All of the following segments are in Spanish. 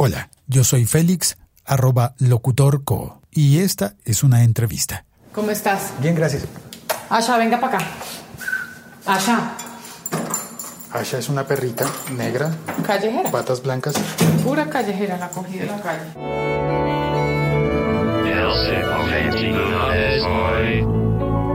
Hola, yo soy Félix, arroba locutorco, y esta es una entrevista. ¿Cómo estás? Bien, gracias. Asha, venga para acá. Asha, Asha es una perrita negra, callejera. patas blancas. Pura callejera, la cogí de la calle.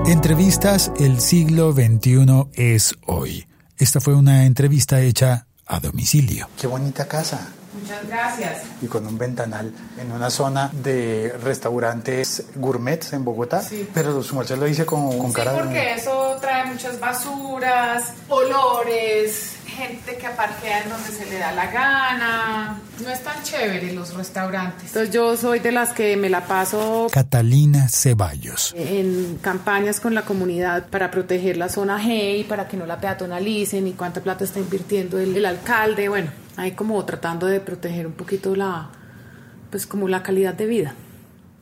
Entrevistas El siglo XXI es hoy. Esta fue una entrevista hecha a domicilio. Qué bonita casa. Muchas gracias. Y con un ventanal en una zona de restaurantes gourmet en Bogotá. Sí. Pero su merced lo dice con, con Sí, cara de... porque eso trae muchas basuras, olores, gente que parquea en donde se le da la gana. No es tan chévere los restaurantes. Entonces yo soy de las que me la paso Catalina Ceballos. en campañas con la comunidad para proteger la zona G y para que no la peatonalicen y cuánta plata está invirtiendo el, el alcalde. Bueno, ahí como tratando de proteger un poquito la, pues como la calidad de vida.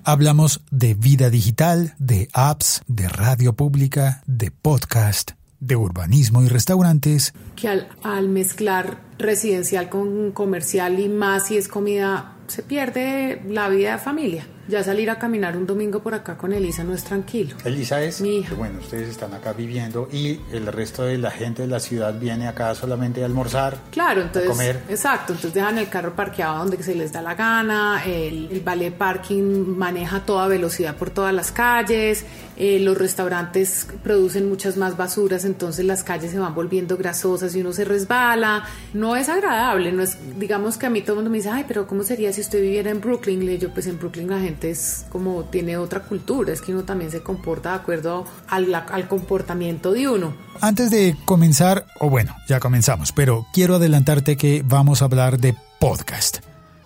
Hablamos de vida digital, de apps, de radio pública, de podcast, de urbanismo y restaurantes, que al, al mezclar residencial con comercial y más si es comida, se pierde la vida de familia. Ya salir a caminar un domingo por acá con Elisa no es tranquilo. Elisa es, Mi hija. bueno, ustedes están acá viviendo y el resto de la gente de la ciudad viene acá solamente a almorzar. Claro, entonces, comer. exacto, entonces dejan el carro parqueado donde se les da la gana, el, el valet parking maneja a toda velocidad por todas las calles, eh, los restaurantes producen muchas más basuras, entonces las calles se van volviendo grasosas y uno se resbala, no es agradable, no es, digamos que a mí todo el mundo me dice, ay, pero ¿cómo sería si usted viviera en Brooklyn? Le digo, pues en Brooklyn la gente es como, tiene otra cultura, es que uno también se comporta de acuerdo al, al comportamiento de uno. Antes de comenzar, o bueno, ya comenzamos, pero quiero adelantarte que vamos a hablar de podcast.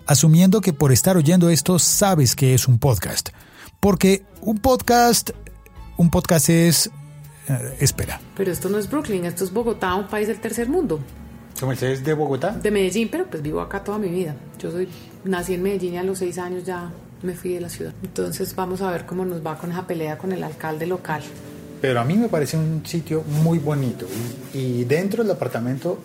Asumiendo que por estar oyendo esto sabes que es un podcast. Porque un podcast, un podcast es... eh, espera. Pero esto no es Brooklyn, esto es Bogotá, un país del tercer mundo. ¿Su merced es de Bogotá? De Medellín, pero pues vivo acá toda mi vida. Yo soy nací en Medellín y a los seis años ya me fui de la ciudad. Entonces vamos a ver cómo nos va con esa pelea con el alcalde local. Pero a mí me parece un sitio muy bonito. Y, y dentro del apartamento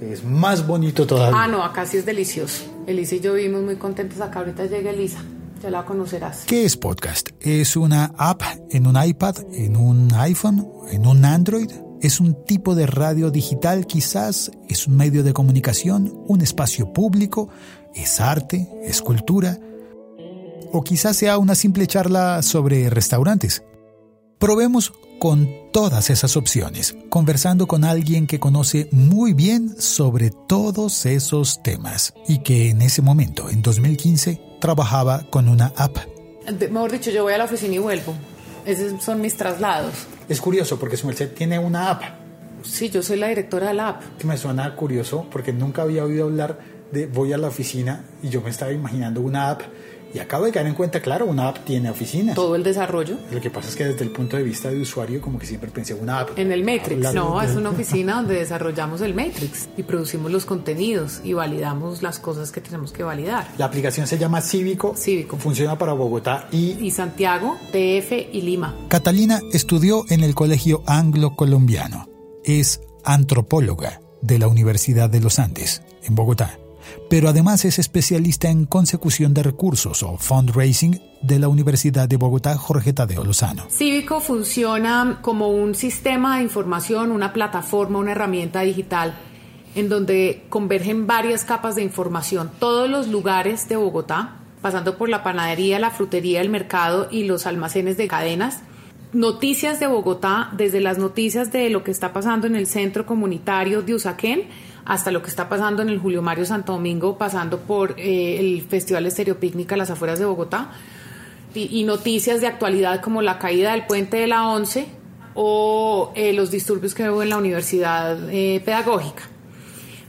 es más bonito todavía. Ah, no, acá sí es delicioso. Elisa y yo vivimos muy contentos acá. Ahorita llega Elisa, ya la conocerás. ¿Qué es podcast? ¿Es una app en un iPad, en un iPhone, en un Android? ¿Es un tipo de radio digital quizás? ¿Es un medio de comunicación? ¿Un espacio público? ¿Es arte? ¿Es cultura? ¿O quizás sea una simple charla sobre restaurantes? Probemos con todas esas opciones, conversando con alguien que conoce muy bien sobre todos esos temas y que en ese momento, en 2015, trabajaba con una app. De- mejor dicho, yo voy a la oficina y vuelvo. Esos son mis traslados. Es curioso porque su merced tiene una app. Sí, yo soy la directora de la app. que me suena curioso porque nunca había oído hablar de voy a la oficina y yo me estaba imaginando una app y acabo de caer en cuenta, claro, una app tiene oficinas. Todo el desarrollo Lo que pasa es que desde el punto de vista de usuario como que siempre pensé una app. En el Matrix, no, de- es una oficina donde desarrollamos el Matrix y producimos los contenidos y validamos las cosas que tenemos que validar. La aplicación se llama Cívico. Cívico. Funciona para Bogotá y Y Santiago, TF y Lima. Catalina estudió en el Colegio Anglo-Colombiano. Es antropóloga de la Universidad de los Andes, en Bogotá. Pero además es especialista en consecución de recursos o fundraising de la Universidad de Bogotá Jorge Tadeo Lozano. Cívico funciona como un sistema de información, una plataforma, una herramienta digital en donde convergen varias capas de información. Todos los lugares de Bogotá, pasando por la panadería, la frutería, el mercado y los almacenes de cadenas. Noticias de Bogotá, desde las noticias de lo que está pasando en el centro comunitario de Usaquén hasta lo que está pasando en el Julio Mario Santo Domingo, pasando por eh, el Festival Estéreo Picnic a las afueras de Bogotá y, y noticias de actualidad como la caída del puente de la 11 o eh, los disturbios que hubo en la universidad eh, pedagógica.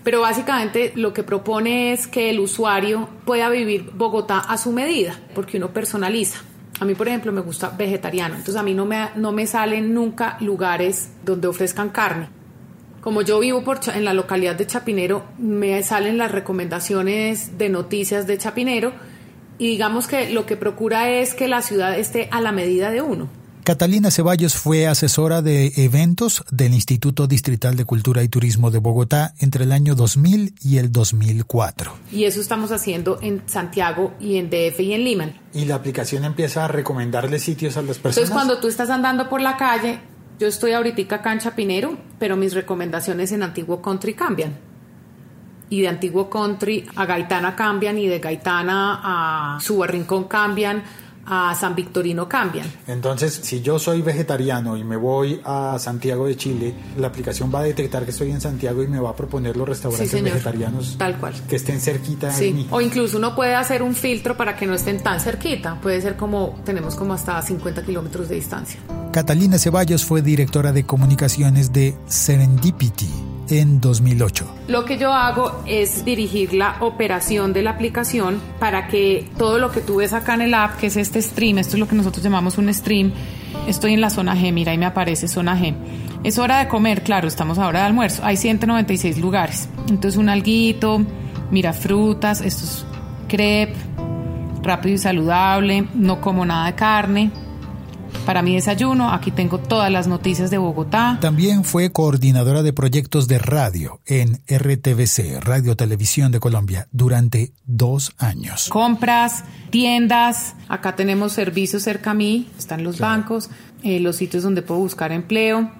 Pero básicamente lo que propone es que el usuario pueda vivir Bogotá a su medida, porque uno personaliza. A mí, por ejemplo, me gusta vegetariano, entonces a mí no me, no me salen nunca lugares donde ofrezcan carne. Como yo vivo por, en la localidad de Chapinero, me salen las recomendaciones de noticias de Chapinero y digamos que lo que procura es que la ciudad esté a la medida de uno. Catalina Ceballos fue asesora de eventos del Instituto Distrital de Cultura y Turismo de Bogotá entre el año 2000 y el 2004. Y eso estamos haciendo en Santiago y en DF y en Lima. Y la aplicación empieza a recomendarle sitios a las personas. Entonces cuando tú estás andando por la calle, yo estoy ahorita acá en Chapinero, pero mis recomendaciones en Antiguo Country cambian. Y de Antiguo Country a Gaitana cambian y de Gaitana a Subarrincón cambian a San Victorino cambian. Entonces, si yo soy vegetariano y me voy a Santiago de Chile, la aplicación va a detectar que estoy en Santiago y me va a proponer los restaurantes vegetarianos tal cual que estén cerquita sí. de mí. O incluso uno puede hacer un filtro para que no estén tan cerquita. Puede ser como tenemos como hasta 50 kilómetros de distancia. Catalina Ceballos fue directora de comunicaciones de Serendipity en 2008. Lo que yo hago es dirigir la operación de la aplicación para que todo lo que tú ves acá en el app, que es este stream, esto es lo que nosotros llamamos un stream, estoy en la zona G, mira, ahí me aparece zona G. Es hora de comer, claro, estamos ahora de almuerzo. Hay 196 lugares. Entonces un alguito, mira frutas, esto es crepe, rápido y saludable, no como nada de carne, para mi desayuno, aquí tengo todas las noticias de Bogotá. También fue coordinadora de proyectos de radio en RTVC, Radio Televisión de Colombia, durante dos años. Compras, tiendas, acá tenemos servicios cerca a mí, están los bancos, eh, los sitios donde puedo buscar empleo,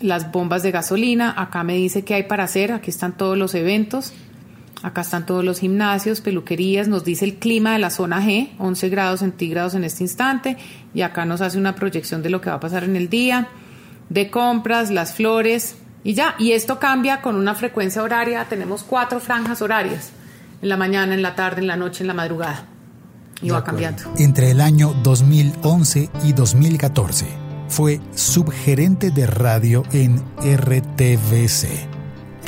las bombas de gasolina, acá me dice qué hay para hacer, aquí están todos los eventos. Acá están todos los gimnasios, peluquerías, nos dice el clima de la zona G, 11 grados centígrados en este instante, y acá nos hace una proyección de lo que va a pasar en el día, de compras, las flores, y ya. Y esto cambia con una frecuencia horaria, tenemos cuatro franjas horarias, en la mañana, en la tarde, en la noche, en la madrugada, y va cambiando. Entre el año 2011 y 2014 fue subgerente de radio en RTVC,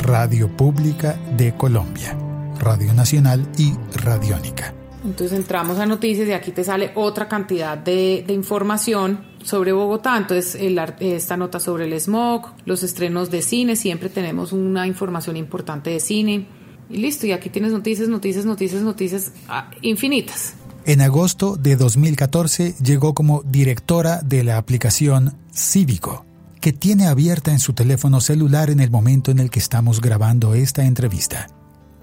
Radio Pública de Colombia. Radio Nacional y Radiónica. Entonces entramos a noticias y aquí te sale otra cantidad de, información sobre Bogotá. Entonces esta nota sobre el smog, los estrenos de cine, siempre tenemos una información importante de cine. Y listo, y aquí tienes noticias, noticias, noticias, noticias ah, infinitas. En agosto de 2014 llegó como directora de la aplicación Cívico, que tiene abierta en su teléfono celular en el momento en el que estamos grabando esta entrevista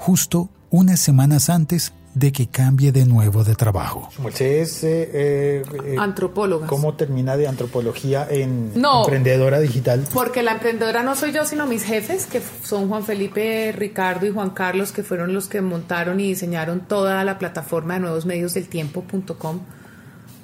justo unas semanas antes de que cambie de nuevo de trabajo. Eh, eh, antropóloga. ¿Cómo termina de antropología en emprendedora digital? Porque la emprendedora no soy yo, sino mis jefes, que son Juan Felipe, Ricardo y Juan Carlos, que fueron los que montaron y diseñaron toda la plataforma de nuevos medios del tiempo.com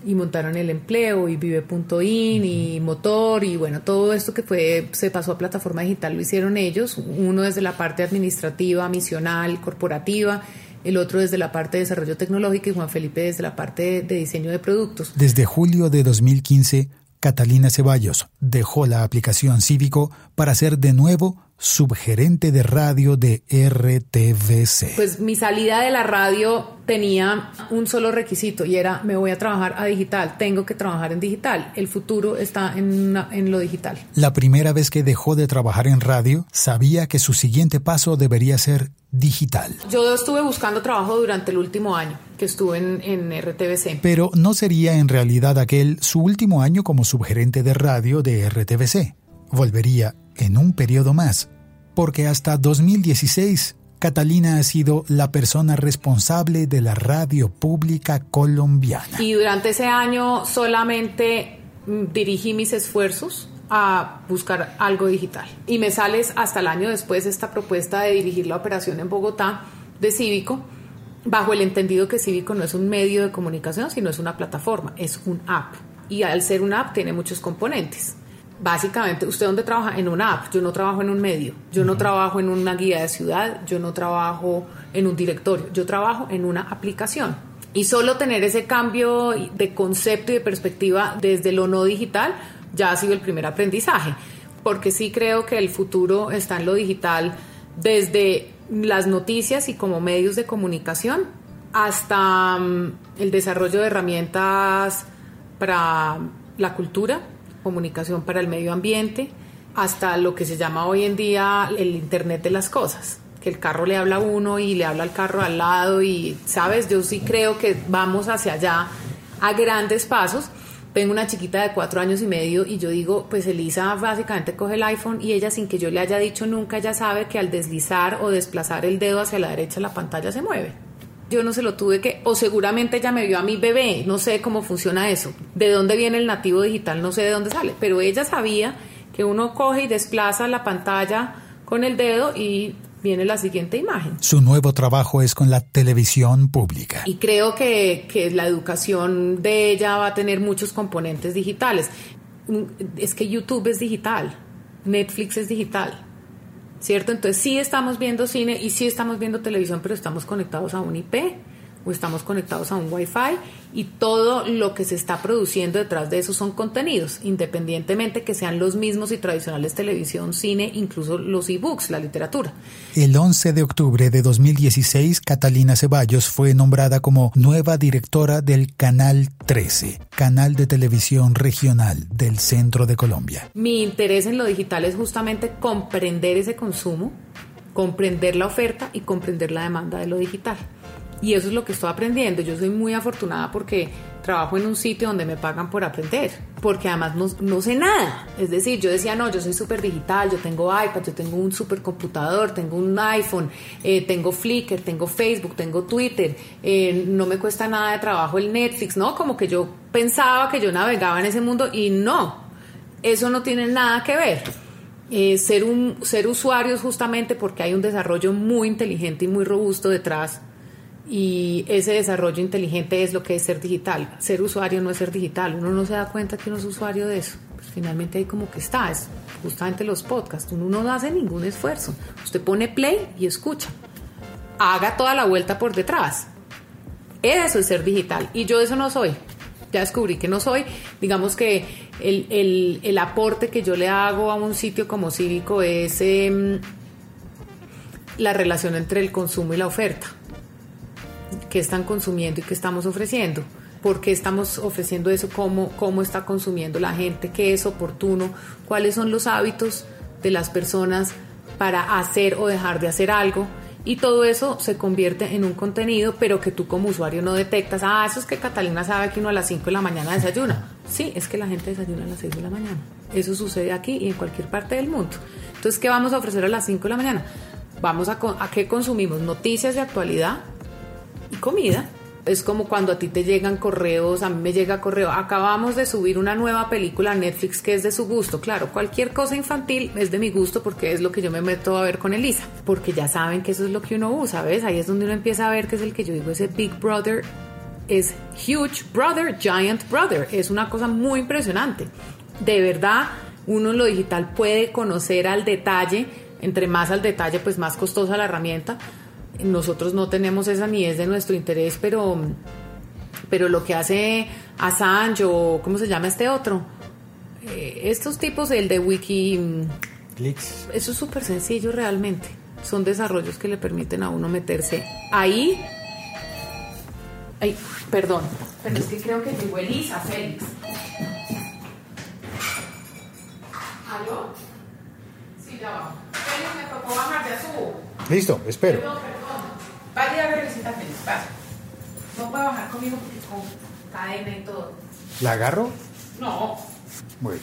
y montaron el empleo y vive.in y motor y bueno, todo esto que fue se pasó a plataforma digital lo hicieron ellos, uno desde la parte administrativa, misional, corporativa, el otro desde la parte de desarrollo tecnológico y Juan Felipe desde la parte de diseño de productos. Desde julio de 2015, Catalina Ceballos dejó la aplicación Cívico para ser de nuevo subgerente de radio de RTVC. Pues mi salida de la radio tenía un solo requisito y era me voy a trabajar a digital, tengo que trabajar en digital, el futuro está en, en lo digital. La primera vez que dejó de trabajar en radio, sabía que su siguiente paso debería ser digital. Yo estuve buscando trabajo durante el último año que estuve en, en RTVC. Pero no sería en realidad aquel su último año como subgerente de radio de RTVC. Volvería en un periodo más, porque hasta 2016 Catalina ha sido la persona responsable de la radio pública colombiana. Y durante ese año solamente mm, dirigí mis esfuerzos a buscar algo digital. Y me sales hasta el año después esta propuesta de dirigir la operación en Bogotá de Cívico, bajo el entendido que Cívico no es un medio de comunicación, sino es una plataforma, es un app. Y al ser un app tiene muchos componentes básicamente, ¿usted dónde trabaja? En una app. Yo no trabajo en un medio. Yo no trabajo en una guía de ciudad. Yo no trabajo en un directorio. Yo trabajo en una aplicación. Y solo tener ese cambio de concepto y de perspectiva desde lo no digital ya ha sido el primer aprendizaje. Porque sí creo que el futuro está en lo digital desde las noticias y como medios de comunicación hasta mm, el desarrollo de herramientas para la cultura, comunicación para el medio ambiente, hasta lo que se llama hoy en día el Internet de las Cosas, que el carro le habla a uno y le habla al carro al lado y, sabes, yo sí creo que vamos hacia allá a grandes pasos, tengo una chiquita de cuatro años y medio y yo digo, pues Elisa básicamente coge el iPhone y ella sin que yo le haya dicho nunca, ya sabe que al deslizar o desplazar el dedo hacia la derecha la pantalla se mueve. Yo no se lo tuve que, o seguramente ella me vio a mi bebé, no sé cómo funciona eso, de dónde viene el nativo digital, no sé de dónde sale, pero ella sabía que uno coge y desplaza la pantalla con el dedo y viene la siguiente imagen. Su nuevo trabajo es con la televisión pública. Y creo que, que la educación de ella va a tener muchos componentes digitales. Es que YouTube es digital, Netflix es digital. ¿Cierto? Entonces sí estamos viendo cine y sí estamos viendo televisión, pero estamos conectados a un IP o estamos conectados a un Wi-Fi y todo lo que se está produciendo detrás de eso son contenidos, independientemente que sean los mismos y tradicionales televisión, cine, incluso los e-books, la literatura. El 11 de octubre de 2016, Catalina Ceballos fue nombrada como nueva directora del Canal 13, canal de televisión regional del centro de Colombia. Mi interés en lo digital es justamente comprender ese consumo, comprender la oferta y comprender la demanda de lo digital. Y eso es lo que estoy aprendiendo. Yo soy muy afortunada porque trabajo en un sitio donde me pagan por aprender, porque además no, sé nada. Es decir, yo decía, no, yo soy súper digital, yo tengo iPad, yo tengo un súper computador, tengo un iPhone, eh, tengo Flickr, tengo Facebook, tengo Twitter, eh, no me cuesta nada de trabajo el Netflix, ¿no? Como que yo pensaba que yo navegaba en ese mundo y no, eso no tiene nada que ver. Eh, ser, un, ser usuarios justamente porque hay un desarrollo muy inteligente y muy robusto detrás y ese desarrollo inteligente es lo que es ser digital. Ser usuario no es ser digital. Uno no se da cuenta que uno es usuario de eso. Pues finalmente ahí como que está. Es justamente los podcasts. Uno no hace ningún esfuerzo. Usted pone play y escucha. Haga toda la vuelta por detrás. Eso es ser digital. Y yo eso no soy. Ya descubrí que no soy. Digamos que el, el, aporte que yo le hago a un sitio como cívico es em, la relación entre el consumo y la oferta qué están consumiendo y qué estamos ofreciendo. ¿Por qué estamos ofreciendo eso? ¿Cómo, ¿Cómo está consumiendo la gente? ¿Qué es oportuno? ¿Cuáles son los hábitos de las personas para hacer o dejar de hacer algo? Y todo eso se convierte en un contenido, pero que tú como usuario no detectas. Ah, eso es que Catalina sabe que uno a las 5 de la mañana desayuna. Sí, es que la gente desayuna a las 6 de la mañana. Eso sucede aquí y en cualquier parte del mundo. Entonces, ¿qué vamos a ofrecer a las 5 de la mañana? Vamos a, a qué consumimos? Noticias de actualidad, y comida. Es como cuando a ti te llegan correos, a mí me llega correo, acabamos de subir una nueva película a Netflix que es de su gusto. Claro, cualquier cosa infantil es de mi gusto porque es lo que yo me meto a ver con Elisa, porque ya saben que eso es lo que uno usa, ¿ves? Ahí es donde uno empieza a ver que es el que yo digo, ese Big Brother es Huge Brother, Giant Brother. Es una cosa muy impresionante. De verdad, uno en lo digital puede conocer al detalle, entre más al detalle, pues más costosa la herramienta nosotros no tenemos esa ni es de nuestro interés, pero, pero lo que hace Assange o ¿cómo se llama este otro? Eh, estos tipos, el de Wiki... Eso es súper sencillo realmente. Son desarrollos que le permiten a uno meterse ahí. Ay, perdón, pero es que creo que llegó Elisa, Félix. ¿Aló? Sí, ya va. Félix, me tocó bajar de su. Listo, espero. No puede bajar conmigo porque con cadena y todo. ¿La agarro? No. Bueno.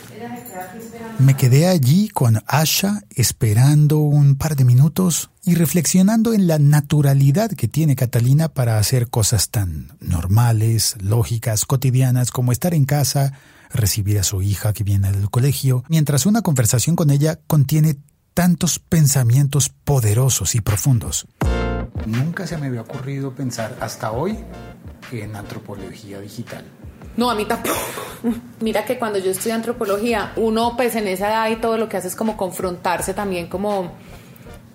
Me quedé allí con Asha esperando un par de minutos y reflexionando en la naturalidad que tiene Catalina para hacer cosas tan normales, lógicas, cotidianas como estar en casa, recibir a su hija que viene del colegio, mientras una conversación con ella contiene tantos pensamientos poderosos y profundos. Nunca se me había ocurrido pensar hasta hoy en antropología digital. No, a mí tampoco. Mira que cuando yo estudié antropología, uno pues en esa edad y todo lo que hace es como confrontarse también como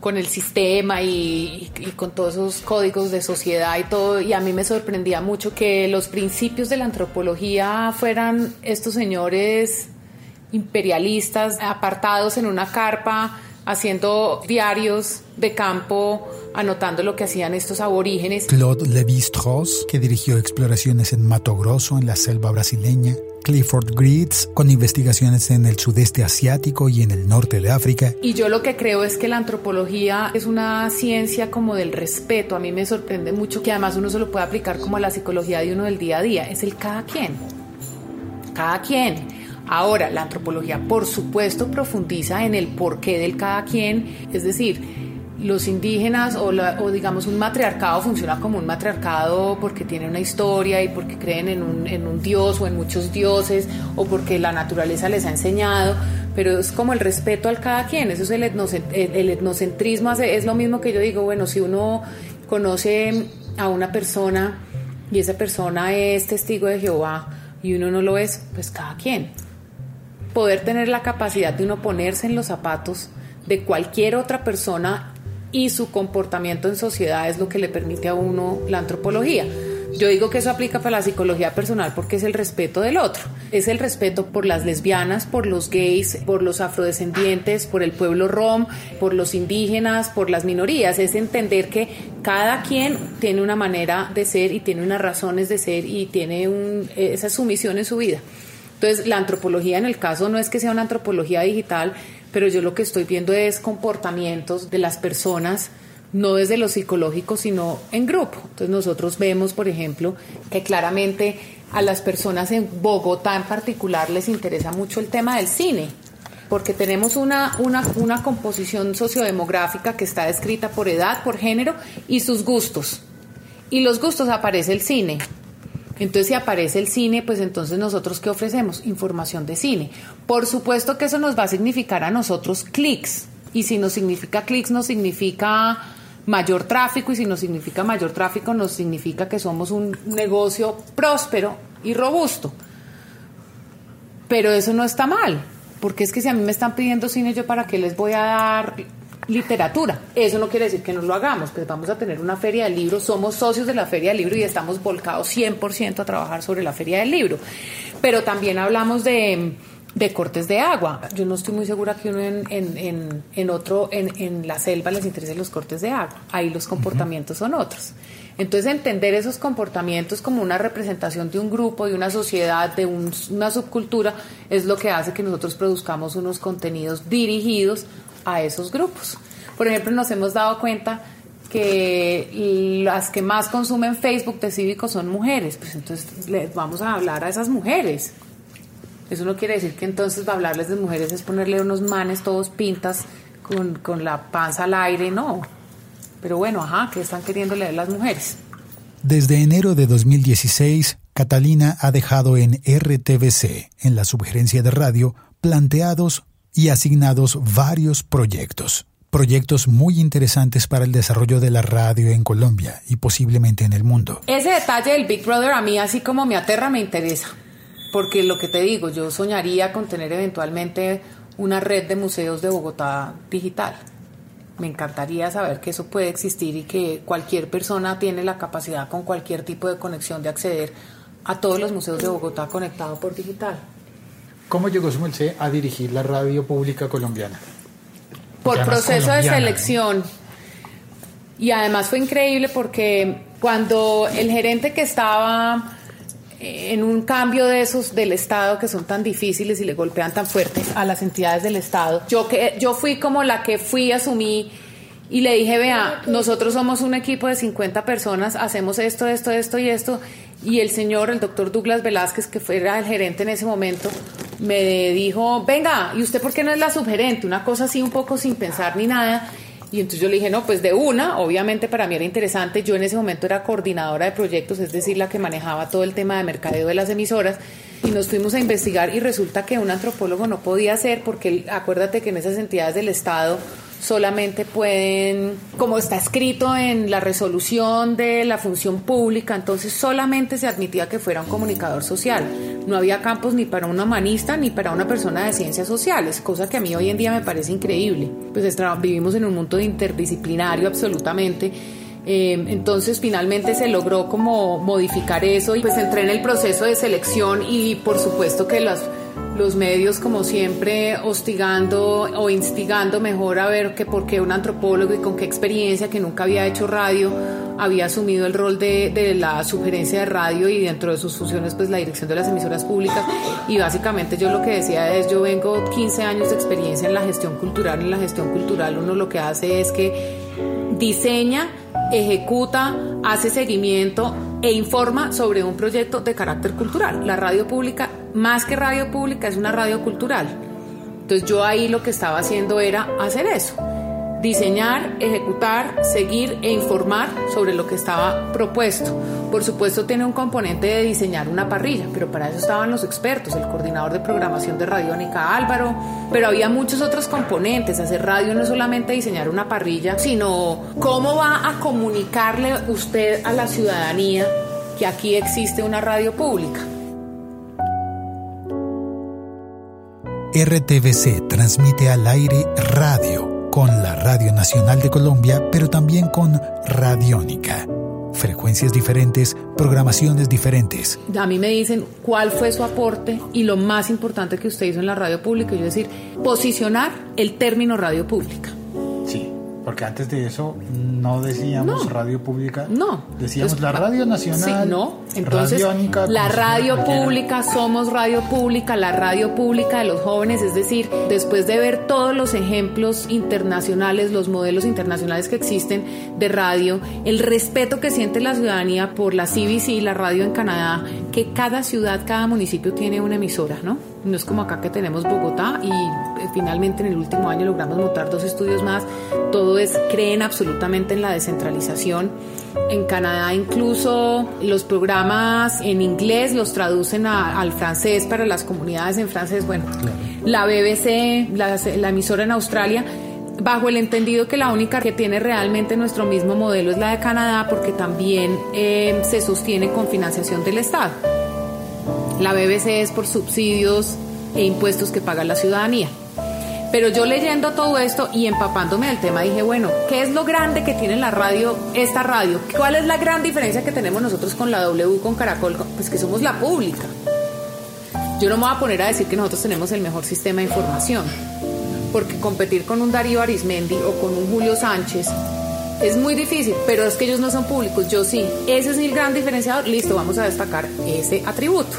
con el sistema y, y, con todos esos códigos de sociedad y todo. Y a mí me sorprendía mucho que los principios de la antropología fueran estos señores imperialistas apartados en una carpa haciendo diarios de campo, anotando lo que hacían estos aborígenes. Claude Lévi-Strauss, que dirigió exploraciones en Mato Grosso, en la selva brasileña. Clifford Greaves, con investigaciones en el sudeste asiático y en el norte de África. Y yo lo que creo es que la antropología es una ciencia como del respeto. A mí me sorprende mucho que además uno se lo puede aplicar como a la psicología de uno del día a día. Es el cada quien cada quien. Ahora, la antropología, por supuesto, profundiza en el porqué del cada quien, es decir, los indígenas o, digamos un matriarcado funciona como un matriarcado porque tiene una historia y porque creen en un, en un dios o en muchos dioses o porque la naturaleza les ha enseñado, pero es como el respeto al cada quien, eso es el, el etnocentrismo, es lo mismo que yo digo, bueno, si uno conoce a una persona y esa persona es testigo de Jehová y uno no lo es, pues cada quien. Poder tener la capacidad de uno ponerse en los zapatos de cualquier otra persona y su comportamiento en sociedad es lo que le permite a uno la antropología. Yo digo que eso aplica para la psicología personal porque es el respeto del otro. Es el respeto por las lesbianas, por los gays, por los afrodescendientes, por el pueblo rom, por los indígenas, por las minorías. Es entender que cada quien tiene una manera de ser y tiene unas razones de ser y tiene un, esa sumisión en su vida. Entonces, la antropología en el caso no es que sea una antropología digital, pero yo lo que estoy viendo es comportamientos de las personas no desde lo psicológico, sino en grupo. Entonces nosotros vemos, por ejemplo, que claramente a las personas en Bogotá en particular les interesa mucho el tema del cine, porque tenemos una, una, una composición sociodemográfica que está descrita por edad, por género y sus gustos. Y los gustos aparece el cine. Entonces, si aparece el cine, pues entonces nosotros qué ofrecemos? Información de cine. Por supuesto que eso nos va a significar a nosotros clics. Y si nos significa clics, nos significa mayor tráfico. Y si nos significa mayor tráfico, nos significa que somos un negocio próspero y robusto. Pero eso no está mal. Porque es que si a mí me están pidiendo cine, yo para qué les voy a dar literatura. Eso no quiere decir que no lo hagamos, pues vamos a tener una feria del libro, somos socios de la feria del libro y estamos volcados 100% a trabajar sobre la feria del libro. Pero también hablamos de, cortes de agua. Yo no estoy muy segura que uno en, en, en, otro, en, la selva les interese los cortes de agua. Ahí los comportamientos son otros. Entonces entender esos comportamientos como una representación de un grupo, de una sociedad, de una subcultura, es lo que hace que nosotros produzcamos unos contenidos dirigidos a esos grupos. Por ejemplo, nos hemos dado cuenta que las que más consumen Facebook de cívico son mujeres, pues entonces les vamos a hablar a esas mujeres. Eso no quiere decir que entonces hablarles de mujeres es ponerle unos manes todos pintas con, con la panza al aire, no. Pero bueno, ajá, ¿qué están queriendo leer las mujeres? Desde enero de 2016, Catalina ha dejado en RTBC, en la subgerencia de radio, planteados y asignados varios proyectos. Proyectos muy interesantes para el desarrollo de la radio en Colombia y posiblemente en el mundo. Ese detalle del Big Brother a mí así como me aterra me interesa. Porque lo que te digo, yo soñaría con tener eventualmente una red de museos de Bogotá digital. Me encantaría saber que eso puede existir y que cualquier persona tiene la capacidad con cualquier tipo de conexión de acceder a todos los museos de Bogotá conectados por digital. ¿Cómo llegó su merced a dirigir la radio pública colombiana? Por proceso de selección. Y además fue increíble porque cuando el gerente que estaba en un cambio de esos del Estado que son tan difíciles y le golpean tan fuerte a las entidades del Estado, yo, que, yo fui como la que fui, asumí y le dije, vea, nosotros somos un equipo de 50 personas, hacemos esto, esto, esto y esto. Y el señor, el doctor Douglas Velázquez, que fuera el gerente en ese momento, me dijo, venga, ¿y usted por qué no es la subgerente? Una cosa así un poco sin pensar ni nada. Y entonces yo le dije, no, pues de una, obviamente para mí era interesante, yo en ese momento era coordinadora de proyectos, es decir, la que manejaba todo el tema de mercadeo de las emisoras, y nos fuimos a investigar y resulta que un antropólogo no podía ser porque acuérdate que en esas entidades del Estado solamente pueden, como está escrito en la resolución de la función pública, entonces solamente se admitía que fuera un comunicador social. No había campos ni para un humanista ni para una persona de ciencias sociales, cosa que a mí hoy en día me parece increíble. Pues vivimos en un mundo interdisciplinario absolutamente. Eh, entonces finalmente se logró como modificar eso y pues entré en el proceso de selección y por supuesto que las los medios como siempre hostigando o instigando mejor a ver que por qué un antropólogo y con qué experiencia que nunca había hecho radio había asumido el rol de, de, la sugerencia de radio y dentro de sus funciones pues la dirección de las emisoras públicas. Y básicamente yo lo que decía es yo vengo 15 años de experiencia en la gestión cultural en la gestión cultural uno lo que hace es que diseña ejecuta hace seguimiento e informa sobre un proyecto de carácter cultural. La radio pública más que radio pública es una radio cultural. Entonces yo ahí lo que estaba haciendo era hacer eso diseñar, ejecutar, seguir e informar sobre lo que estaba propuesto. Por supuesto tiene un componente de diseñar una parrilla, pero para eso estaban los expertos, el coordinador de programación de Radiónica Álvaro, pero había muchos otros componentes. Hacer radio no es solamente diseñar una parrilla, sino cómo va a comunicarle usted a la ciudadanía que aquí existe una radio pública. RTVC transmite al aire radio con la Radio Nacional de Colombia, pero también con Radiónica. Frecuencias diferentes, programaciones diferentes. A mí me dicen cuál fue su aporte y lo más importante que usted hizo en la radio pública, yo decir, posicionar el término radio pública. Porque antes de eso no decíamos radio pública. No. Decíamos la radio nacional. Sí, no. Entonces, la radio pública, somos radio pública, la radio pública de los jóvenes. Es decir, después de ver todos los ejemplos internacionales, los modelos internacionales que existen de radio, el respeto que siente la ciudadanía por la CBC, la radio en Canadá, que cada ciudad, cada municipio tiene una emisora, ¿no? No es como acá que tenemos Bogotá y finalmente en el último año logramos montar dos estudios más. Todo es, creen absolutamente en la descentralización. En Canadá incluso los programas en inglés los traducen al francés para las comunidades en francés. Bueno, la BBC, la, emisora en Australia, bajo el entendido que la única que tiene realmente nuestro mismo modelo es la de Canadá porque también eh, se sostiene con financiación del Estado. La BBC es por subsidios e impuestos que paga la ciudadanía. Pero yo leyendo todo esto y empapándome del tema dije, bueno, ¿qué es lo grande que tiene la radio, esta radio? ¿Cuál es la gran diferencia que tenemos nosotros con la W, con Caracol? Pues que somos la pública. Yo no me voy a poner a decir que nosotros tenemos el mejor sistema de información, porque competir con un Darío Arismendi o con un Julio Sánchez es muy difícil, pero es que ellos no son públicos, yo sí. Ese es el gran diferenciador. Listo, vamos a destacar ese atributo.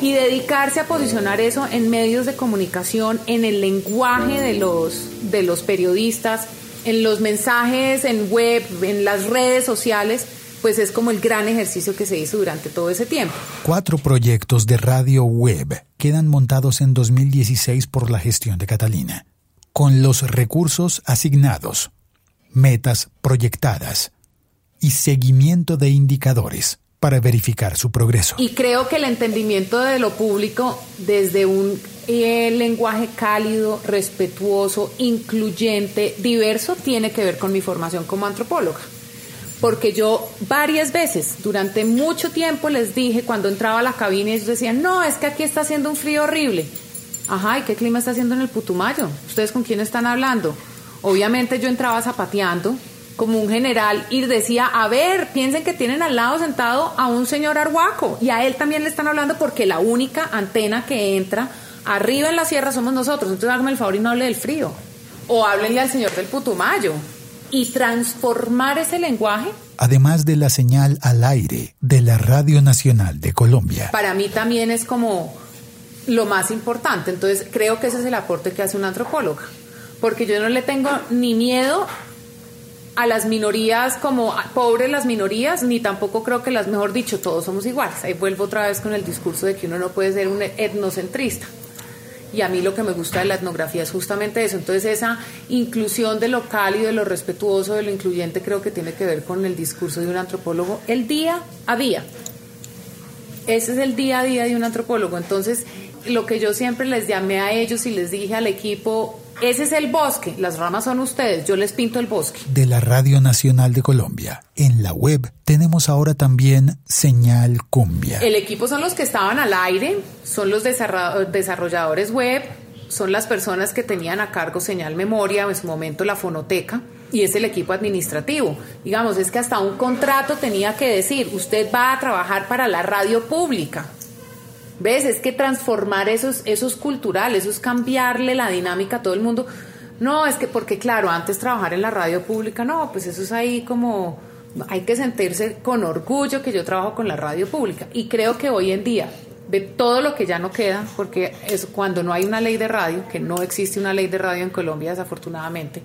Y dedicarse a posicionar eso en medios de comunicación, en el lenguaje de los, de los periodistas, en los mensajes en web, en las redes sociales, pues es como el gran ejercicio que se hizo durante todo ese tiempo. Cuatro proyectos de radio web quedan montados en 2016 por la gestión de Catalina, con los recursos asignados metas proyectadas y seguimiento de indicadores para verificar su progreso. Y creo que el entendimiento de lo público desde un eh, lenguaje cálido, respetuoso, incluyente, diverso, tiene que ver con mi formación como antropóloga. Porque yo varias veces, durante mucho tiempo les dije, cuando entraba a la cabina, ellos decían, no, es que aquí está haciendo un frío horrible. Ajá, ¿y qué clima está haciendo en el Putumayo? ¿Ustedes con quién están hablando? Obviamente yo entraba zapateando como un general y decía, a ver, piensen que tienen al lado sentado a un señor arhuaco y a él también le están hablando porque la única antena que entra arriba en la sierra somos nosotros, entonces háganme el favor y no hable del frío. O háblenle al señor del Putumayo y transformar ese lenguaje. Además de la señal al aire de la Radio Nacional de Colombia. Para mí también es como lo más importante, entonces creo que ese es el aporte que hace un antropóloga porque yo no le tengo ni miedo a las minorías como pobres las minorías, ni tampoco creo que las, mejor dicho, todos somos iguales. Ahí vuelvo otra vez con el discurso de que uno no puede ser un etnocentrista. Y a mí lo que me gusta de la etnografía es justamente eso. Entonces esa inclusión de lo cálido, de lo respetuoso, de lo incluyente, creo que tiene que ver con el discurso de un antropólogo el día a día. Ese es el día a día de un antropólogo. Entonces, lo que yo siempre les llamé a ellos y les dije al equipo, ese es el bosque, las ramas son ustedes, yo les pinto el bosque. De la Radio Nacional de Colombia, en la web tenemos ahora también Señal Cumbia. El equipo son los que estaban al aire, son los desarrolladores web, son las personas que tenían a cargo Señal Memoria, en su momento la fonoteca, y es el equipo administrativo. Digamos, es que hasta un contrato tenía que decir, usted va a trabajar para la radio pública. ¿Ves? Es que transformar esos, esos culturales, eso es cambiarle la dinámica a todo el mundo. No, es que porque claro, antes trabajar en la radio pública, no, pues eso es ahí como, hay que sentirse con orgullo que yo trabajo con la radio pública. Y creo que hoy en día, de todo lo que ya no queda, porque es cuando no hay una ley de radio, que no existe una ley de radio en Colombia desafortunadamente,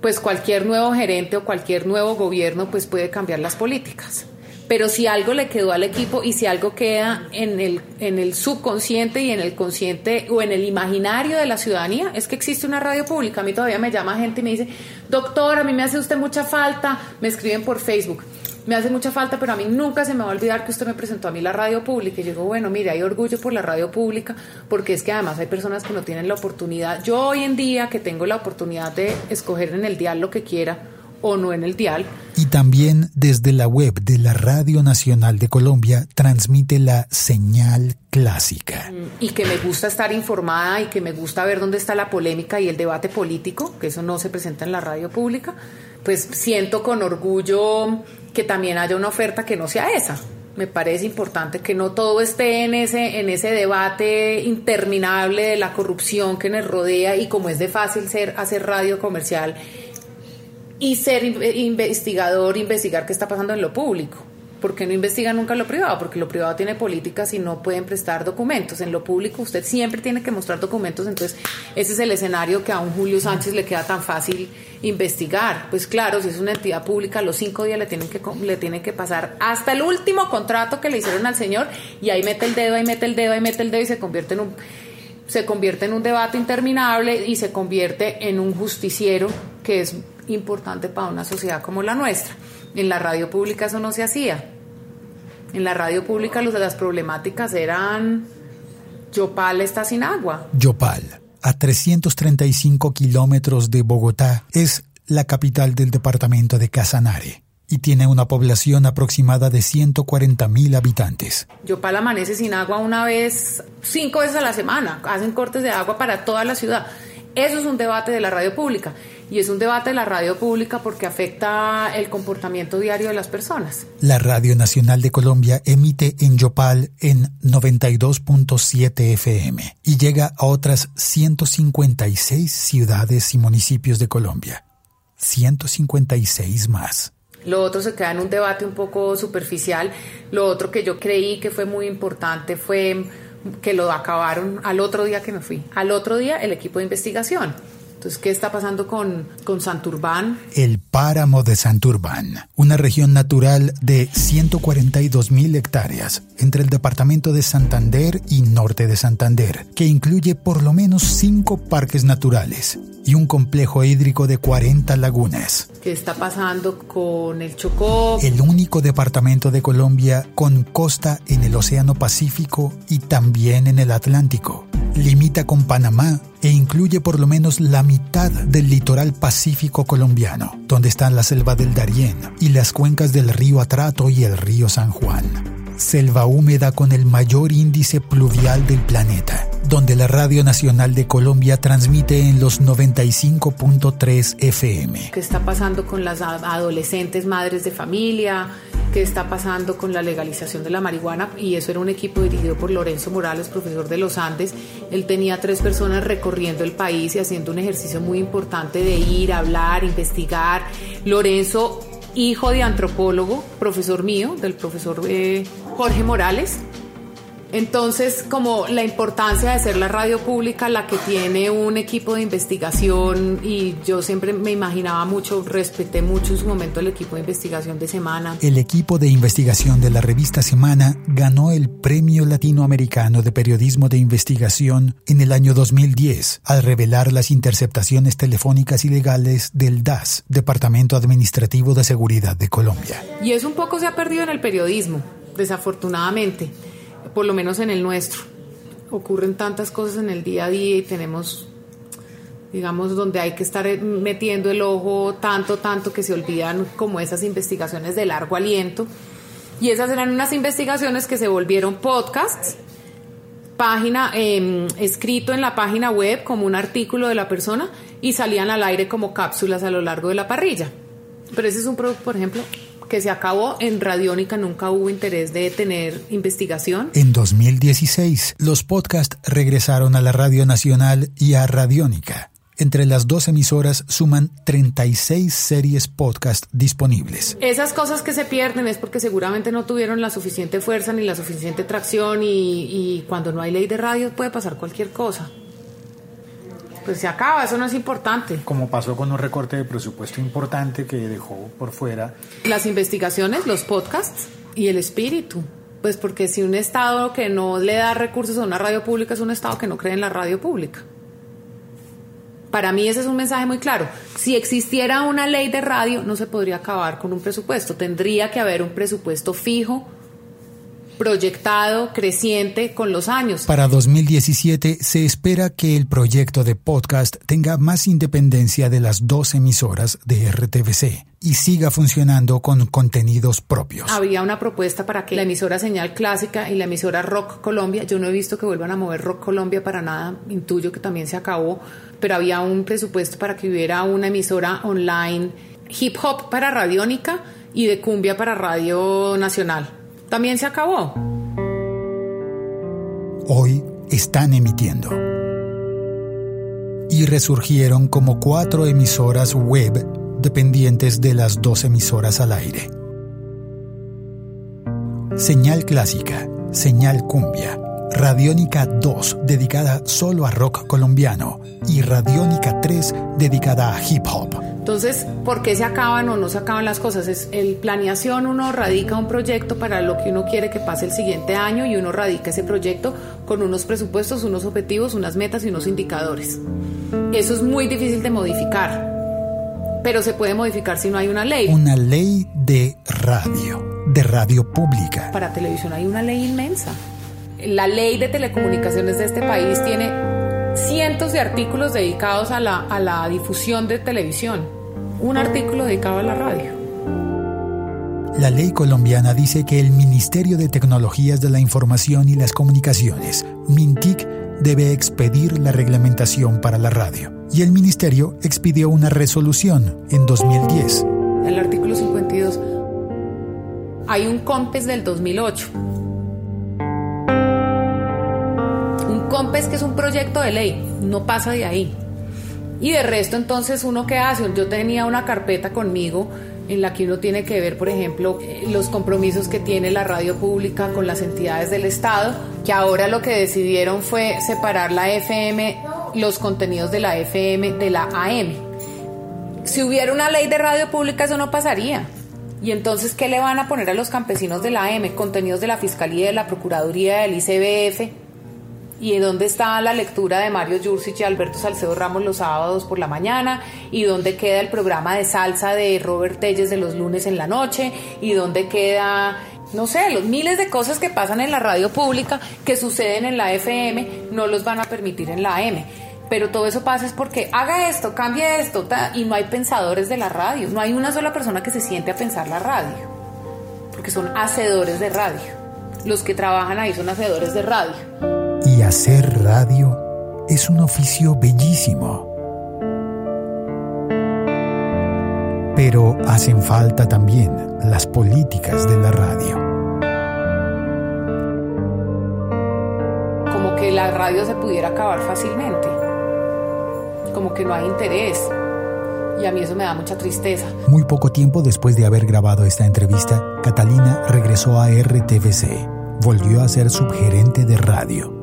pues cualquier nuevo gerente o cualquier nuevo gobierno pues puede cambiar las políticas pero si algo le quedó al equipo y si algo queda en el, en el subconsciente y en el consciente o en el imaginario de la ciudadanía, es que existe una radio pública. A mí todavía me llama gente y me dice, doctor, a mí me hace usted mucha falta, me escriben por Facebook. Me hace mucha falta, pero a mí nunca se me va a olvidar que usted me presentó a mí la radio pública. Y yo digo, bueno, mire, hay orgullo por la radio pública, porque es que además hay personas que no tienen la oportunidad. Yo hoy en día, que tengo la oportunidad de escoger en el dial lo que quiera, o no en el dial. Y también desde la web de la Radio Nacional de Colombia transmite la señal clásica. Y que me gusta estar informada y que me gusta ver dónde está la polémica y el debate político, que eso no se presenta en la radio pública, pues siento con orgullo que también haya una oferta que no sea esa. Me parece importante que no todo esté en ese, en ese debate interminable de la corrupción que nos rodea y como es de fácil ser, hacer radio comercial y ser investigador, investigar qué está pasando en lo público. ¿Por qué no investigan nunca lo privado? Porque lo privado tiene políticas y no pueden prestar documentos. En lo público usted siempre tiene que mostrar documentos, entonces ese es el escenario que a un Julio Sánchez le queda tan fácil investigar. Pues claro, si es una entidad pública, los cinco días le tienen que, le tienen que pasar hasta el último contrato que le hicieron al señor y ahí mete el dedo, ahí mete el dedo, ahí mete el dedo y se convierte en un se convierte en un debate interminable y se convierte en un justiciero que es importante para una sociedad como la nuestra. En la radio pública eso no se hacía. En la radio pública los las problemáticas eran Yopal está sin agua. Yopal, a 335 kilómetros de Bogotá, es la capital del departamento de Casanare y tiene una población aproximada de 140 mil habitantes. Yopal amanece sin agua una vez, cinco veces a la semana. Hacen cortes de agua para toda la ciudad. Eso es un debate de la radio pública y es un debate de la radio pública porque afecta el comportamiento diario de las personas. La Radio Nacional de Colombia emite en Yopal en 92.7 FM y llega a otras 156 ciudades y municipios de Colombia. 156 más. Lo otro se queda en un debate un poco superficial. Lo otro que yo creí que fue muy importante fue que lo acabaron al otro día que me fui. Al otro día el equipo de investigación. Entonces, ¿qué está pasando con, con Santurbán? El páramo de Santurbán, una región natural de 142 mil hectáreas entre el departamento de Santander y norte de Santander, que incluye por lo menos cinco parques naturales y un complejo hídrico de 40 lagunas. ¿Qué está pasando con el Chocó? El único departamento de Colombia con costa en el Océano Pacífico y también en el Atlántico limita con Panamá e incluye por lo menos la mitad del litoral pacífico colombiano, donde están la selva del Darién y las cuencas del río Atrato y el río San Juan. Selva húmeda con el mayor índice pluvial del planeta, donde la Radio Nacional de Colombia transmite en los 95.3 FM. ¿Qué está pasando con las adolescentes madres de familia? qué está pasando con la legalización de la marihuana y eso era un equipo dirigido por Lorenzo Morales, profesor de los Andes. Él tenía tres personas recorriendo el país y haciendo un ejercicio muy importante de ir, hablar, investigar. Lorenzo, hijo de antropólogo, profesor mío, del profesor eh, Jorge Morales, entonces, como la importancia de ser la radio pública la que tiene un equipo de investigación y yo siempre me imaginaba mucho, respeté mucho en su momento el equipo de investigación de Semana. El equipo de investigación de la revista Semana ganó el Premio Latinoamericano de Periodismo de Investigación en el año 2010 al revelar las interceptaciones telefónicas ilegales del DAS, Departamento Administrativo de Seguridad de Colombia. Y eso un poco se ha perdido en el periodismo, desafortunadamente por lo menos en el nuestro. Ocurren tantas cosas en el día a día y tenemos, digamos, donde hay que estar metiendo el ojo tanto, tanto que se olvidan como esas investigaciones de largo aliento. Y esas eran unas investigaciones que se volvieron podcasts, página, em, escrito en la página web como un artículo de la persona y salían al aire como cápsulas a lo largo de la parrilla. Pero ese es un producto, por ejemplo, que se acabó, en Radiónica nunca hubo interés de tener investigación. En 2016, los podcasts regresaron a la Radio Nacional y a Radiónica. Entre las dos emisoras suman 36 series podcast disponibles. Esas cosas que se pierden es porque seguramente no tuvieron la suficiente fuerza ni la suficiente tracción y, y cuando no hay ley de radio puede pasar cualquier cosa pues se acaba, eso no es importante. Como pasó con un recorte de presupuesto importante que dejó por fuera. Las investigaciones, los podcasts, Y el espíritu. Pues porque si un Estado que no le da recursos a una radio pública es un Estado que no cree en la radio pública. Para mí ese es un mensaje muy claro. Si existiera una ley de radio, no se podría acabar con un presupuesto. Tendría que haber un presupuesto fijo proyectado, creciente con los años. Para 2017 se espera que el proyecto de podcast tenga más independencia de las dos emisoras de RTVC y siga funcionando con contenidos propios. Había una propuesta para que la emisora Señal Clásica y la emisora Rock Colombia, yo no he visto que vuelvan a mover Rock Colombia para nada, intuyo que también se acabó, pero había un presupuesto para que hubiera una emisora online hip hop para Radiónica y de cumbia para Radio Nacional también se acabó. Hoy están emitiendo. Y resurgieron como cuatro emisoras web dependientes de las dos emisoras al aire. Señal clásica, señal cumbia, Radiónica 2 dedicada solo a rock colombiano y Radiónica 3 dedicada a hip hop. Entonces, ¿por qué se acaban o no se acaban las cosas? Es el planeación, uno radica un proyecto para lo que uno quiere que pase el siguiente año y uno radica ese proyecto con unos presupuestos, unos objetivos, unas metas y unos indicadores. Eso es muy difícil de modificar, pero se puede modificar si no hay una ley. Una ley de radio, de radio pública. Para televisión hay una ley inmensa. La ley de telecomunicaciones de este país tiene cientos de artículos dedicados a la, a la difusión de televisión, un artículo dedicado a la radio. La ley colombiana dice que el Ministerio de Tecnologías de la Información y las Comunicaciones, MINTIC, debe expedir la reglamentación para la radio. Y el Ministerio expidió una resolución en 2010. El artículo 52. Hay un COMPES del 2008 COMPES, que es un proyecto de ley, no pasa de ahí. Y de resto, entonces, ¿uno qué hace? Yo tenía una carpeta conmigo en la que uno tiene que ver, por ejemplo, los compromisos que tiene la radio pública con las entidades del Estado, que ahora lo que decidieron fue separar la FM, los contenidos de la FM de la AM. Si hubiera una ley de radio pública, eso no pasaría. Y entonces, ¿qué le van a poner a los campesinos de la AM? Contenidos de la Fiscalía, de la Procuraduría, del ICBF, y dónde está la lectura de Mario Jursic y Alberto Salcedo Ramos los sábados por la mañana, y dónde queda el programa de salsa de Robert Telles de los lunes en la noche, y dónde queda, no sé, los miles de cosas que pasan en la radio pública que suceden en la FM, no los van a permitir en la AM. Pero todo eso pasa es porque haga esto, cambie esto, y no hay pensadores de la radio, no hay una sola persona que se siente a pensar la radio, porque son hacedores de radio. Los que trabajan ahí son hacedores de radio. Hacer radio es un oficio bellísimo. Pero hacen falta también las políticas de la radio. Como que la radio se pudiera acabar fácilmente. Como que no hay interés. Y a mí eso me da mucha tristeza. Muy poco tiempo después de haber grabado esta entrevista, Catalina regresó a RTVC. Volvió a ser subgerente de radio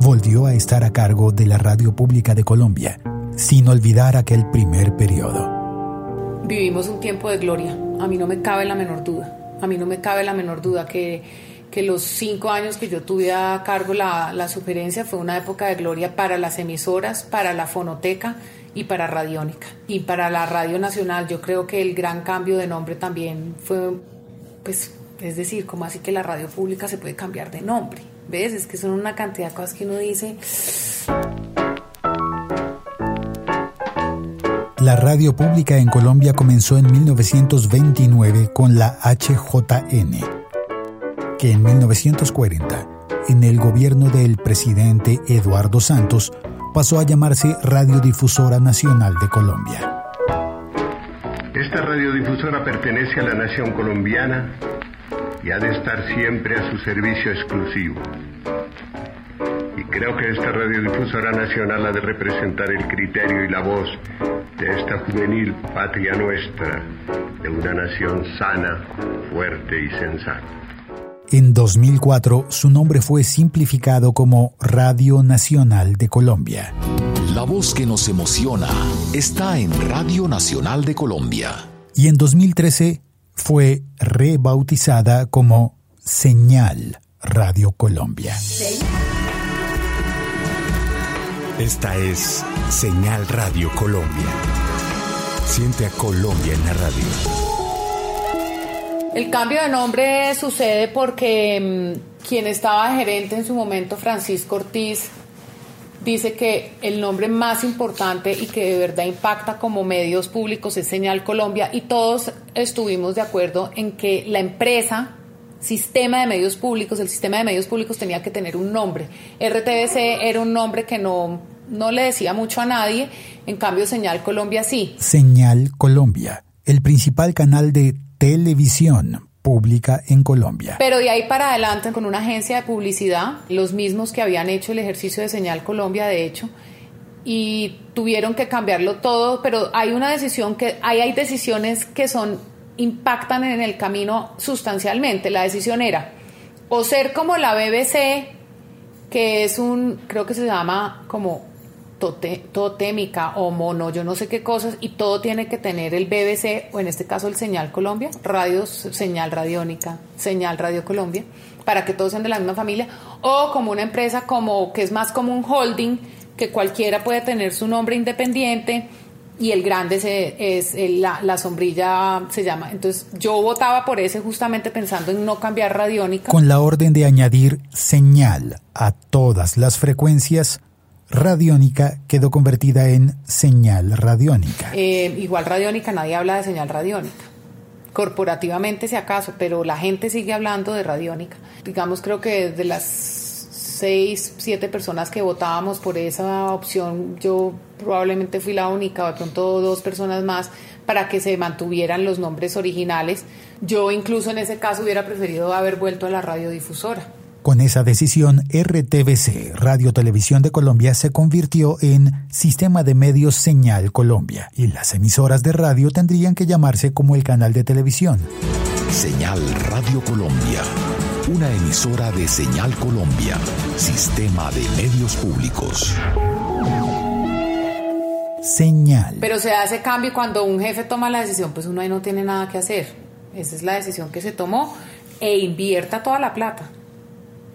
volvió a estar a cargo de la Radio Pública de Colombia, sin olvidar aquel primer periodo. Vivimos un tiempo de gloria, a mí no me cabe la menor duda, a mí no me cabe la menor duda que, que los cinco años que yo tuve a cargo la, la sugerencia fue una época de gloria para las emisoras, para la fonoteca y para Radiónica. Y para la Radio Nacional yo creo que el gran cambio de nombre también fue, pues, es decir, como así que la radio pública se puede cambiar de nombre. ¿Ves? Es que son una cantidad de cosas que uno dice. La radio pública en Colombia comenzó en 1929 con la HJN, que en 1940, en el gobierno del presidente Eduardo Santos, pasó a llamarse Radiodifusora Nacional de Colombia. Esta radiodifusora pertenece a la nación colombiana y ha de estar siempre a su servicio exclusivo. Y creo que esta radiodifusora nacional ha de representar el criterio y la voz de esta juvenil patria nuestra, de una nación sana, fuerte y sensata. En 2004, su nombre fue simplificado como Radio Nacional de Colombia. La voz que nos emociona está en Radio Nacional de Colombia. Y en 2013 fue rebautizada como Señal Radio Colombia. Esta es Señal Radio Colombia. Siente a Colombia en la radio. El cambio de nombre sucede porque mm, quien estaba gerente en su momento, Francisco Ortiz, dice que el nombre más importante y que de verdad impacta como medios públicos es Señal Colombia y todos estuvimos de acuerdo en que la empresa sistema de medios públicos, el sistema de medios públicos tenía que tener un nombre. RTBC era un nombre que no, no le decía mucho a nadie, en cambio Señal Colombia sí. Señal Colombia, el principal canal de televisión pública en Colombia. Pero de ahí para adelante con una agencia de publicidad, los mismos que habían hecho el ejercicio de Señal Colombia, de hecho, y tuvieron que cambiarlo todo, pero hay una decisión que hay, decisiones que son impactan en el camino sustancialmente. La decisión era o ser como la BBC, que es un, creo que se llama como totémica o mono, yo no sé qué cosas, y todo tiene que tener el BBC, o en este caso el Señal Colombia, radio, señal radiónica, señal Radio Colombia, para que todos sean de la misma familia, o como una empresa como que es más como un holding, que cualquiera puede tener su nombre independiente, y el grande se, es la, sombrilla se llama. Entonces yo votaba por ese justamente pensando en no cambiar radiónica. Con la orden de añadir señal a todas las frecuencias, radiónica quedó convertida en señal radiónica. Eh, igual radiónica, nadie habla de señal radiónica. Corporativamente si acaso, pero la gente sigue hablando de radiónica. Digamos creo que de las seis, siete personas que votábamos por esa opción, yo probablemente fui la única, o de pronto dos personas más, para que se mantuvieran los nombres originales. Yo incluso en ese caso hubiera preferido haber vuelto a la radiodifusora. Con esa decisión, RTBC, Radio Televisión de Colombia, se convirtió en Sistema de Medios Señal Colombia y las emisoras de radio tendrían que llamarse como el canal de televisión. Señal Radio Colombia una emisora de Señal Colombia, Sistema de Medios Públicos. Señal. Pero se hace cambio cuando un jefe toma la decisión, pues uno ahí no tiene nada que hacer. Esa es la decisión que se tomó e invierta toda la plata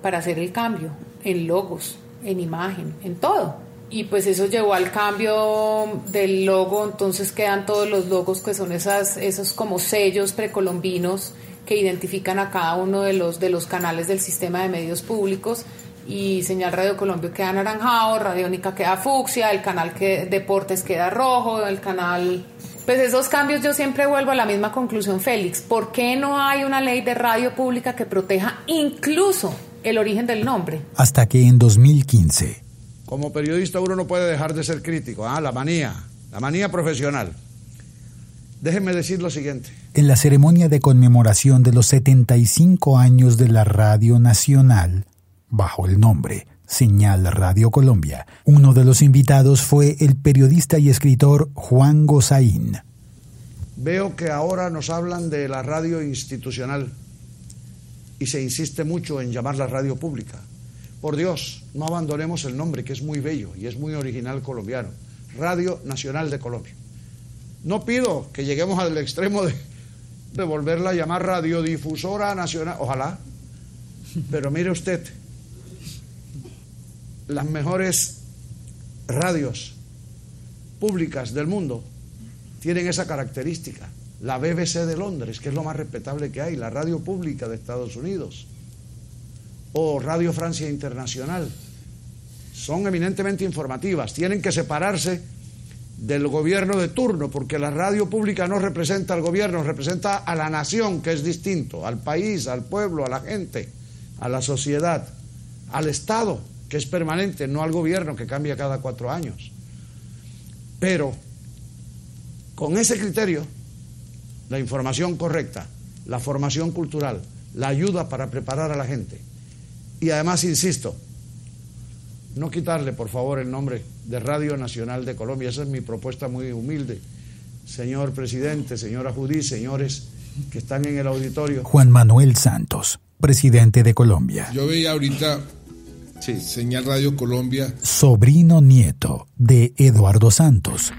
para hacer el cambio en logos, en imagen, en todo. Y pues eso llevó al cambio del logo, entonces quedan todos los logos que son esas, esos como sellos precolombinos que identifican a cada uno de los, de los canales del sistema de medios públicos y Señal Radio Colombia queda anaranjado, Radiónica queda fucsia, el canal que Deportes queda rojo, el canal... Pues esos cambios yo siempre vuelvo a la misma conclusión, Félix. ¿Por qué no hay una ley de radio pública que proteja incluso el origen del nombre? Hasta que en 2015... Como periodista uno no puede dejar de ser crítico, ¿ah? la manía, la manía profesional. Déjenme decir lo siguiente. En la ceremonia de conmemoración de los 75 años de la Radio Nacional, bajo el nombre Señal Radio Colombia, uno de los invitados fue el periodista y escritor Juan Gozaín. Veo que ahora nos hablan de la radio institucional y se insiste mucho en llamarla radio pública. Por Dios, no abandonemos el nombre que es muy bello y es muy original colombiano. Radio Nacional de Colombia. No pido que lleguemos al extremo de, de volverla a llamar radiodifusora nacional, ojalá, pero mire usted, las mejores radios públicas del mundo tienen esa característica. La BBC de Londres, que es lo más respetable que hay, la radio pública de Estados Unidos, o Radio Francia Internacional, son eminentemente informativas, tienen que separarse del gobierno de turno, porque la radio pública no representa al gobierno, representa a la nación, que es distinto, al país, al pueblo, a la gente, a la sociedad, al Estado, que es permanente, no al gobierno, que cambia cada cuatro años. Pero con ese criterio, la información correcta, la formación cultural, la ayuda para preparar a la gente, y además, insisto, no quitarle, por favor, el nombre de Radio Nacional de Colombia. Esa es mi propuesta muy humilde. Señor presidente, señora Judí, señores que están en el auditorio. Juan Manuel Santos, presidente de Colombia. Yo veía ahorita Señal Radio Colombia. Sobrino nieto de Eduardo Santos.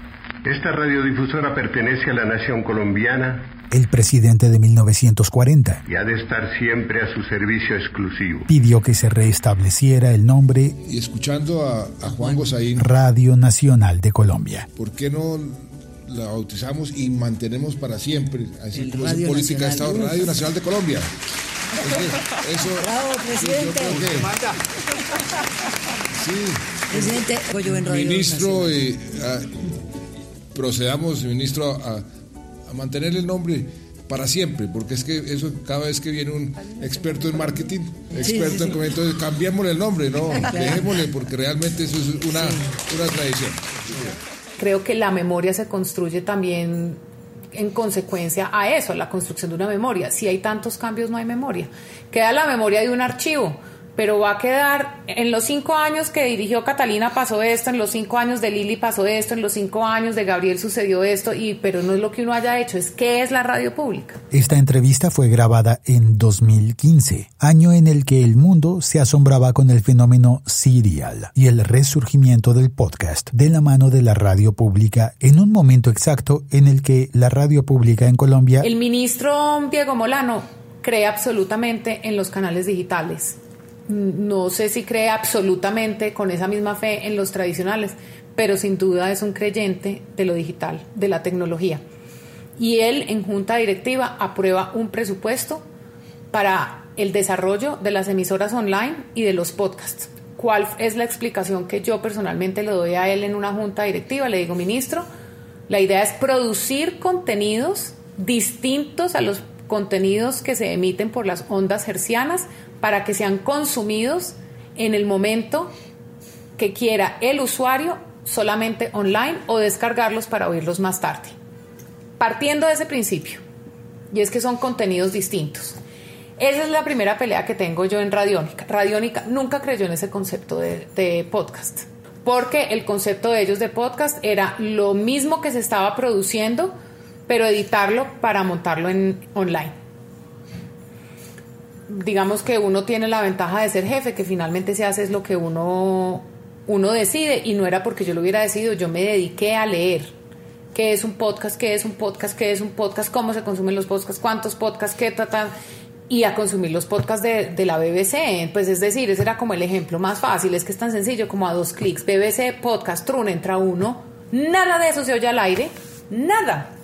Esta radiodifusora pertenece a la nación colombiana el presidente de 1940. Y ha de estar siempre a su servicio exclusivo. Pidió que se restableciera el nombre. Y escuchando a, a Juan Gosaín. Radio Nacional de Colombia. ¿Por qué no la bautizamos y mantenemos para siempre, así como es política de Estado, Radio Nacional de Colombia? eso, Bravo, presidente. sí. Presidente, Radio Ministro, eh, procedamos, ministro, a, a mantener el nombre para siempre, porque es que eso cada vez que viene un experto en marketing, experto en comentarios, cambiémosle el nombre, no, dejémosle, porque realmente eso es una, una tradición. Creo que la memoria se construye también en consecuencia a eso, a la construcción de una memoria. Si hay tantos cambios, no hay memoria. Queda la memoria de un archivo pero va a quedar, en los cinco años que dirigió Catalina pasó esto, en los cinco años de Lili pasó esto, en los cinco años de Gabriel sucedió esto, y, pero no es lo que uno haya hecho, es qué es la radio pública. Esta entrevista fue grabada en 2015, año en el que el mundo se asombraba con el fenómeno serial y el resurgimiento del podcast de la mano de la radio pública en un momento exacto en el que la radio pública en Colombia... El ministro Diego Molano cree absolutamente en los canales digitales no sé si cree absolutamente con esa misma fe en los tradicionales, pero sin duda es un creyente de lo digital, de la tecnología. Y él en junta directiva aprueba un presupuesto para el desarrollo de las emisoras online y de los podcasts. ¿Cuál es la explicación que yo personalmente le doy a él en una junta directiva? Le digo, ministro, la idea es producir contenidos distintos a los contenidos que se emiten por las ondas hercianas para que sean consumidos en el momento que quiera el usuario solamente online o descargarlos para oírlos más tarde. Partiendo de ese principio, y es que son contenidos distintos. Esa es la primera pelea que tengo yo en Radiónica. Radiónica nunca creyó en ese concepto de, de, podcast, porque el concepto de ellos de podcast era lo mismo que se estaba produciendo, pero editarlo para montarlo en online. Digamos que uno tiene la ventaja de ser jefe, que finalmente se hace es lo que uno, uno decide y no era porque yo lo hubiera decidido, yo me dediqué a leer. Qué es un podcast, qué es un podcast, qué es un podcast, cómo se consumen los podcasts, cuántos podcasts, qué tratan y a consumir los podcasts de, de, la BBC. Pues es decir, ese era como el ejemplo más fácil, es que es tan sencillo como a dos clics. BBC, podcast, Trun, entra uno, nada de eso se oye al aire, nada.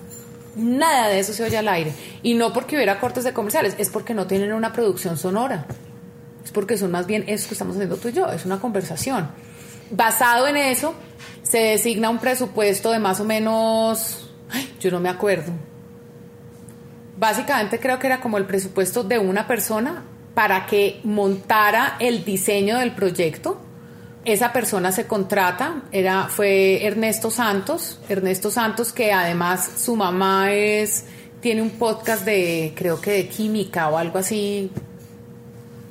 Nada de eso se oye al aire. Y no porque hubiera cortes de comerciales, es porque no tienen una producción sonora. Es porque son más bien eso que estamos haciendo tú y yo, es una conversación. Basado en eso, se designa un presupuesto de más o menos, yo no me acuerdo. Básicamente creo que era como el presupuesto de una persona para que montara el diseño del proyecto esa persona se contrata, era, fue Ernesto Santos, Ernesto Santos que además su mamá es, tiene un podcast de, creo que de química o algo así,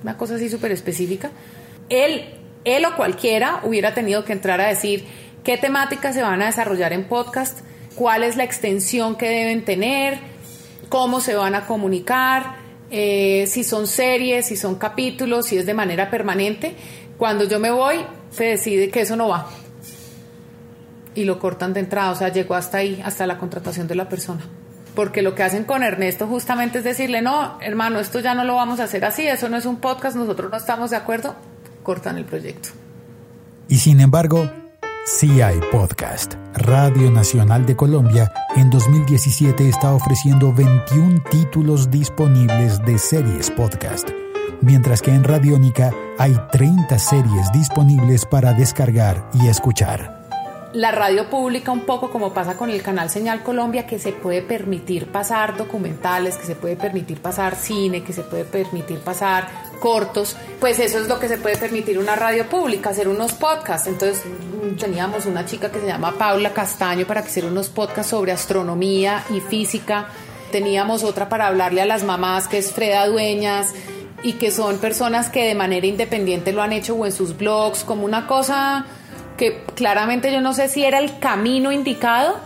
una cosa así súper específica. Él, él o cualquiera hubiera tenido que entrar a decir qué temáticas se van a desarrollar en podcast, cuál es la extensión que deben tener, cómo se van a comunicar, eh, si son series, si son capítulos, si es de manera permanente. Cuando yo me voy, se decide que eso no va y lo cortan de entrada, o sea, llegó hasta ahí, hasta la contratación de la persona. Porque lo que hacen con Ernesto justamente es decirle, no, hermano, esto ya no lo vamos a hacer así, eso no es un podcast, nosotros no estamos de acuerdo, cortan el proyecto. Y sin embargo, sí hay podcast. Radio Nacional de Colombia en 2017 está ofreciendo 21 títulos disponibles de series podcast mientras que en Radiónica hay 30 series disponibles para descargar y escuchar. La radio pública, un poco como pasa con el canal Señal Colombia, que se puede permitir pasar documentales, que se puede permitir pasar cine, que se puede permitir pasar cortos, pues eso es lo que se puede permitir una radio pública, hacer unos podcasts. Entonces teníamos una chica que se llama Paula Castaño para que hiciera unos podcasts sobre astronomía y física. Teníamos otra para hablarle a las mamás, que es Freda Dueñas y que son personas que de manera independiente lo han hecho o en sus blogs, como una cosa que claramente yo no sé si era el camino indicado,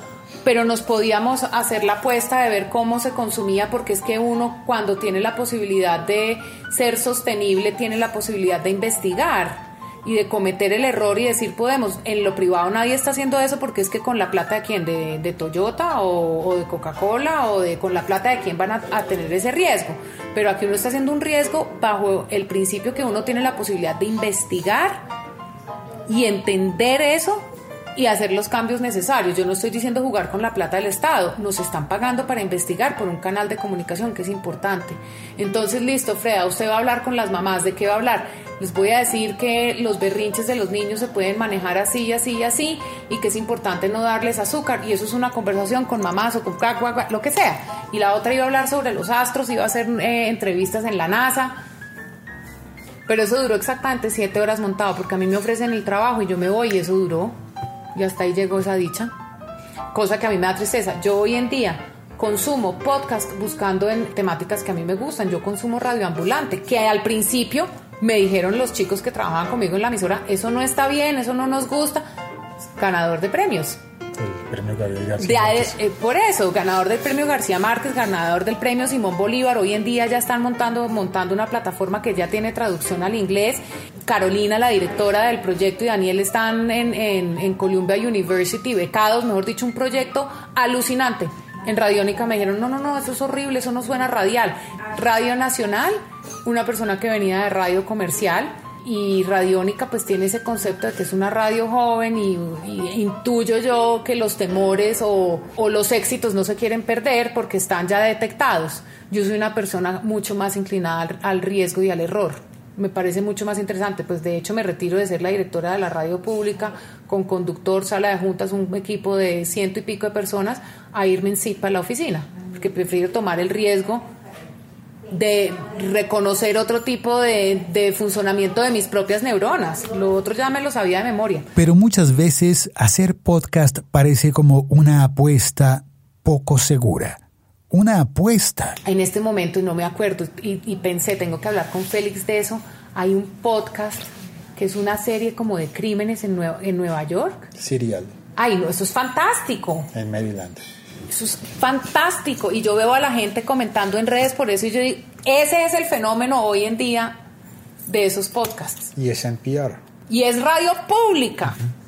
pero nos podíamos hacer la apuesta de ver cómo se consumía, porque es que uno cuando tiene la posibilidad de ser sostenible, tiene la posibilidad de investigar. Y de cometer el error y decir podemos. En lo privado nadie está haciendo eso porque es que con la plata de quién, de, de Toyota o, o de Coca-Cola o de con la plata de quién van a, a tener ese riesgo. Pero aquí uno está haciendo un riesgo bajo el principio que uno tiene la posibilidad de investigar y entender eso y hacer los cambios necesarios. Yo no estoy diciendo jugar con la plata del Estado, nos están pagando para investigar por un canal de comunicación que es importante. Entonces, listo, Freda, usted va a hablar con las mamás, ¿de qué va a hablar? Les voy a decir que los berrinches de los niños se pueden manejar así, así y así, y que es importante no darles azúcar, y eso es una conversación con mamás o con lo que sea. Y la otra iba a hablar sobre los astros, iba a hacer eh, entrevistas en la NASA. Pero eso duró exactamente siete horas montado, porque a mí me ofrecen el trabajo y yo me voy y eso duró y hasta ahí llegó esa dicha. Cosa que a mí me da tristeza. Yo hoy en día consumo podcast buscando en temáticas que a mí me gustan. Yo consumo radio ambulante, que al principio me dijeron los chicos que trabajaban conmigo en la emisora, eso no está bien, eso no nos gusta. Ganador de premios. Premio Gabriel García. Eh, por eso, ganador del premio García Márquez, ganador del premio Simón Bolívar. Hoy en día ya están montando, montando una plataforma que ya tiene traducción al inglés. Carolina, la directora del proyecto, y Daniel están en, en, en Columbia University, becados, mejor dicho, un proyecto alucinante. En Radiónica me dijeron, no, no, no, eso es horrible, eso no suena radial. Radio Nacional, una persona que venía de radio comercial, y Radiónica pues tiene ese concepto de que es una radio joven y, intuyo yo que los temores o, los éxitos no se quieren perder porque están ya detectados. Yo soy una persona mucho más inclinada al, riesgo y al error. Me parece mucho más interesante, pues de hecho me retiro de ser la directora de la radio pública con conductor, sala de juntas, un equipo de ciento y pico de personas, a irme en sí para la oficina, porque prefiero tomar el riesgo de reconocer otro tipo de, de, funcionamiento de mis propias neuronas. Lo otro ya me lo sabía de memoria. Pero muchas veces hacer podcast parece como una apuesta poco segura. Una apuesta. En este momento, y no me acuerdo, y, y pensé, tengo que hablar con Félix de eso, hay un podcast que es una serie como de crímenes en, Nueva, en Nueva York. Serial. Ay, no, eso es fantástico. En Maryland. Eso es fantástico. Y yo veo a la gente comentando en redes por eso y yo digo, ese es el fenómeno hoy en día de esos podcasts. Y es NPR. Y es radio pública. Uh -huh.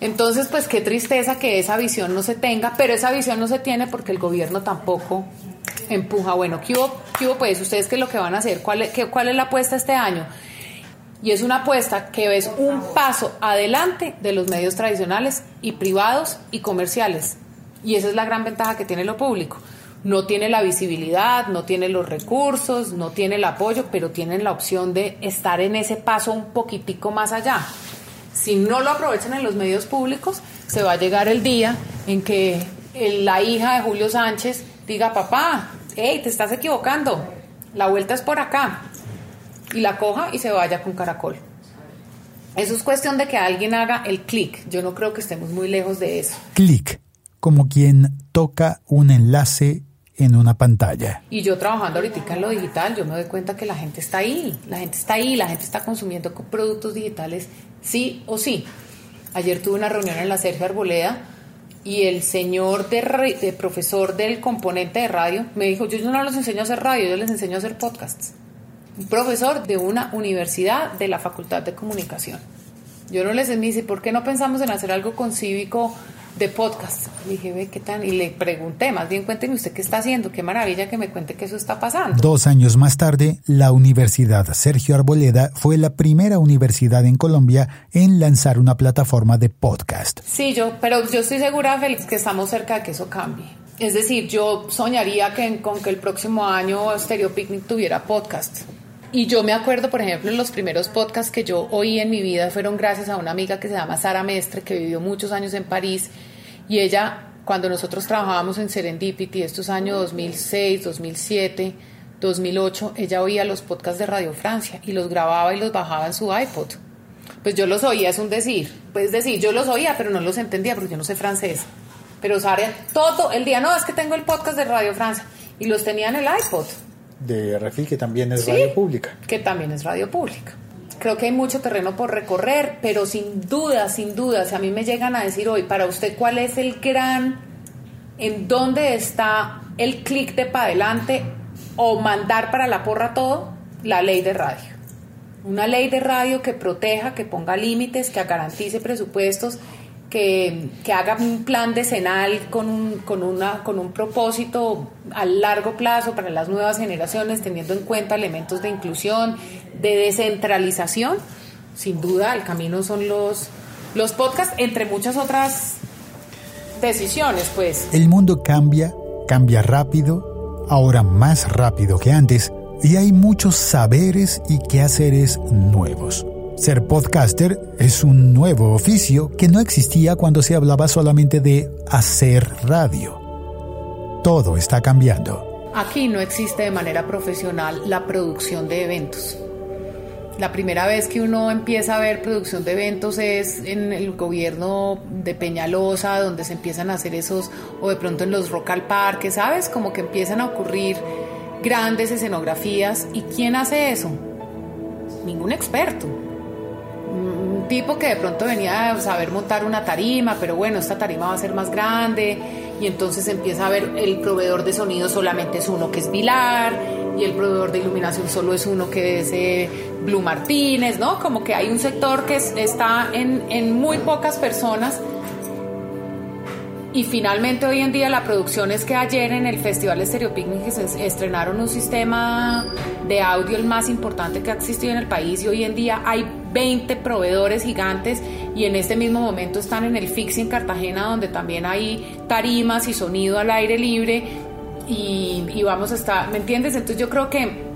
Entonces, pues qué tristeza que esa visión no se tenga, pero esa visión no se tiene porque el gobierno tampoco empuja. Bueno, ¿qué hubo, qué hubo pues? ¿Ustedes qué es lo que van a hacer? ¿Cuál es, qué, ¿Cuál es la apuesta este año? Y es una apuesta que es un paso adelante de los medios tradicionales y privados y comerciales. Y esa es la gran ventaja que tiene lo público. No tiene la visibilidad, no tiene los recursos, no tiene el apoyo, pero tienen la opción de estar en ese paso un poquitico más allá. Si no lo aprovechan en los medios públicos, se va a llegar el día en que la hija de Julio Sánchez diga, papá, hey, te estás equivocando, la vuelta es por acá. Y la coja y se vaya con caracol. Eso es cuestión de que alguien haga el clic. Yo no creo que estemos muy lejos de eso. Clic como quien toca un enlace en una pantalla. Y yo trabajando ahorita en lo digital, yo me doy cuenta que la gente está ahí, la gente está ahí, la gente está consumiendo productos digitales sí o sí. Ayer tuve una reunión en la Sergio Arboleda y el señor de, profesor del componente de radio me dijo, yo no les enseño a hacer radio, yo les enseño a hacer podcasts. Un profesor de una universidad de la Facultad de Comunicación. Yo no les dice, ¿por qué no pensamos en hacer algo con cívico de podcast. Le dije, ve, ¿qué tal? Y le pregunté, más bien cuénteme usted qué está haciendo, qué maravilla que me cuente que eso está pasando. Dos años más tarde, la Universidad Sergio Arboleda fue la primera universidad en Colombia en lanzar una plataforma de podcast. Sí, yo, pero yo estoy segura, Félix, que estamos cerca de que eso cambie. Es decir, yo soñaría que con que el próximo año Stereo Picnic tuviera podcast. Y yo me acuerdo, por ejemplo, los primeros podcasts que yo oí en mi vida fueron gracias a una amiga que se llama Sara Mestre, que vivió muchos años en París. Y ella, cuando nosotros trabajábamos en Serendipity, estos años 2006, 2007, 2008, ella oía los podcasts de Radio Francia y los grababa y los bajaba en su iPod. Pues yo los oía, es un decir. Pues decir, yo los oía, pero no los entendía porque yo no sé francés. Pero Sara todo el día, no, es que tengo el podcast de Radio Francia. Y los tenía en el iPod de Refil, que también es sí, radio pública. Que también es radio pública. Creo que hay mucho terreno por recorrer, pero sin duda, sin duda, si a mí me llegan a decir hoy, para usted, ¿cuál es el gran, en dónde está el clic de para adelante o mandar para la porra todo? La ley de radio. Una ley de radio que proteja, que ponga límites, que garantice presupuestos, que, que haga un plan decenal con un, con, una, con un propósito a largo plazo para las nuevas generaciones, teniendo en cuenta elementos de inclusión, de descentralización. Sin duda, el camino son los, los podcasts, entre muchas otras decisiones, pues. El mundo cambia, cambia rápido, ahora más rápido que antes, y hay muchos saberes y quehaceres nuevos. Ser podcaster es un nuevo oficio que no existía cuando se hablaba solamente de hacer radio. Todo está cambiando. Aquí no existe de manera profesional la producción de eventos. La primera vez que uno empieza a ver producción de eventos es en el gobierno de Peñalosa, donde se empiezan a hacer esos, o de pronto en los Rock al Parque, ¿sabes? Como que empiezan a ocurrir grandes escenografías. ¿Y quién hace eso? Ningún experto. Tipo que de pronto venía a saber montar una tarima, pero bueno, esta tarima va a ser más grande y entonces empieza a ver el proveedor de sonido solamente es uno que es Vilar y el proveedor de iluminación solo es uno que es eh, Blue Martínez, ¿no? Como que hay un sector que está en, muy pocas personas. Y finalmente hoy en día la producción es que ayer en el Festival Stereo Picnic estrenaron un sistema de audio el más importante que ha existido en el país y hoy en día hay 20 proveedores gigantes y en este mismo momento están en el Fixi en Cartagena donde también hay tarimas y sonido al aire libre y, y vamos a estar, ¿me entiendes? Entonces yo creo que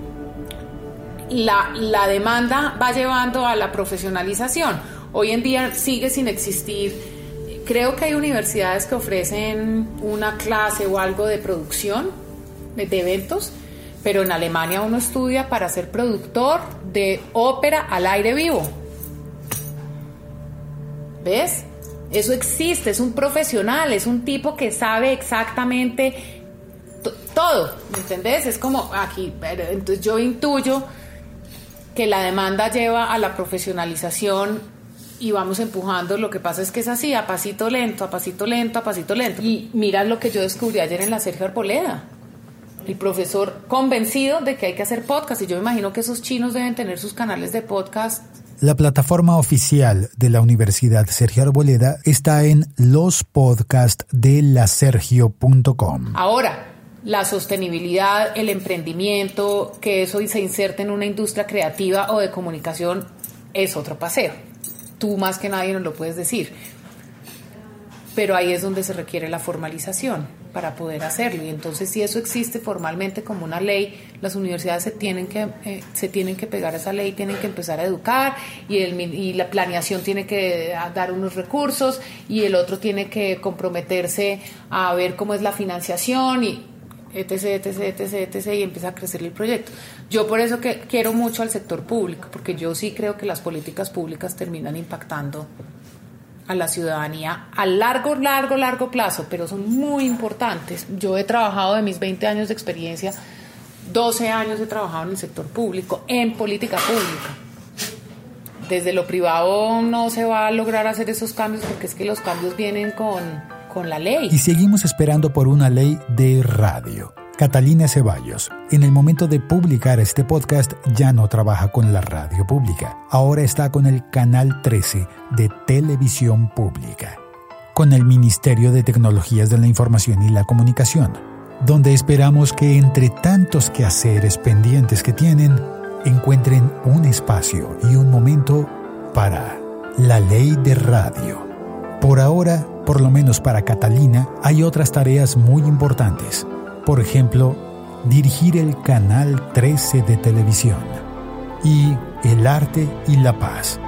la, la demanda va llevando a la profesionalización. Hoy en día sigue sin existir. Creo que hay universidades que ofrecen una clase o algo de producción de eventos, pero en Alemania uno estudia para ser productor de ópera al aire vivo. ¿Ves? Eso existe, es un profesional, es un tipo que sabe exactamente to- todo, ¿me entendés? Es como aquí, pero entonces yo intuyo que la demanda lleva a la profesionalización y vamos empujando. Lo que pasa es que es así, a pasito lento, a pasito lento, a pasito lento. Y mira lo que yo descubrí ayer en la Sergio Arboleda. El profesor convencido de que hay que hacer podcast. Y yo me imagino que esos chinos deben tener sus canales de podcast. La plataforma oficial de la Universidad Sergio Arboleda está en lospodcastdelasergio.com. Ahora, la sostenibilidad, el emprendimiento, que eso se inserte en una industria creativa o de comunicación es otro paseo. Tú más que nadie nos lo puedes decir. Pero ahí es donde se requiere la formalización para poder hacerlo. Y entonces, si eso existe formalmente como una ley, las universidades se tienen que, eh, se tienen que pegar a esa ley, tienen que empezar a educar y, el, y la planeación tiene que dar unos recursos y el otro tiene que comprometerse a ver cómo es la financiación y etc, etc, etc, etc, y empieza a crecer el proyecto. Yo por eso que quiero mucho al sector público, porque yo sí creo que las políticas públicas terminan impactando a la ciudadanía a largo, largo, largo plazo, pero son muy importantes. Yo he trabajado de mis 20 años de experiencia, 12 años he trabajado en el sector público, en política pública. Desde lo privado no se va a lograr hacer esos cambios porque es que los cambios vienen con, con la ley. Y seguimos esperando por una ley de radio. Catalina Ceballos, en el momento de publicar este podcast, ya no trabaja con la radio pública. Ahora está con el Canal 13 de Televisión Pública, con el Ministerio de Tecnologías de la Información y la Comunicación, donde esperamos que entre tantos quehaceres pendientes que tienen, encuentren un espacio y un momento para la ley de radio. Por ahora, por lo menos para Catalina, hay otras tareas muy importantes. Por ejemplo, dirigir el canal 13 de televisión y El arte y la paz,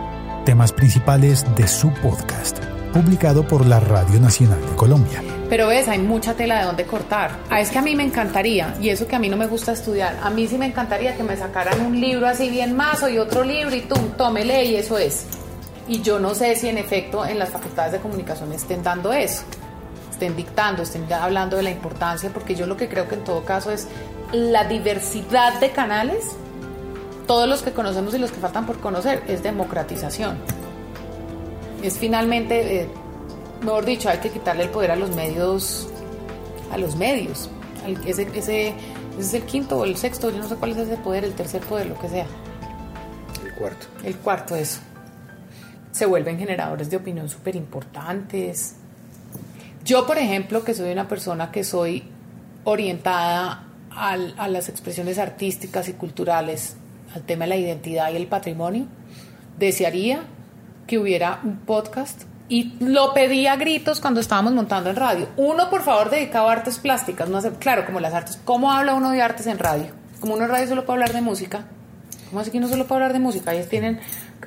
temas principales de su podcast, publicado por la Radio Nacional de Colombia. Pero ves, hay mucha tela de donde cortar. Ah, es que a mí me encantaría, y eso que a mí no me gusta estudiar, a mí sí me encantaría que me sacaran un libro así bien mazo y otro libro y tú, tómele y eso es. Y yo no sé si en efecto en las facultades de comunicación estén dando eso, estén dictando, estén hablando de la importancia, porque yo lo que creo que en todo caso es la diversidad de canales, todos los que conocemos y los que faltan por conocer, es democratización. Es finalmente... eh, mejor dicho, hay que quitarle el poder a los medios, a los medios. Ese, ese, ese es el quinto o el sexto, yo no sé cuál es ese poder, el tercer poder, lo que sea. El cuarto. El cuarto, eso. Se vuelven generadores de opinión súper importantes. Yo, por ejemplo, que soy una persona que soy orientada al- a las expresiones artísticas y culturales, al tema de la identidad y el patrimonio, desearía que hubiera un podcast y lo pedí a gritos cuando estábamos montando en radio. Uno, por favor, dedicado a artes plásticas, no hace, claro, como las artes. ¿Cómo habla uno de artes en radio? Como uno en radio solo puede hablar de música. ¿Cómo así que uno solo puede hablar de música? Ellos tienen,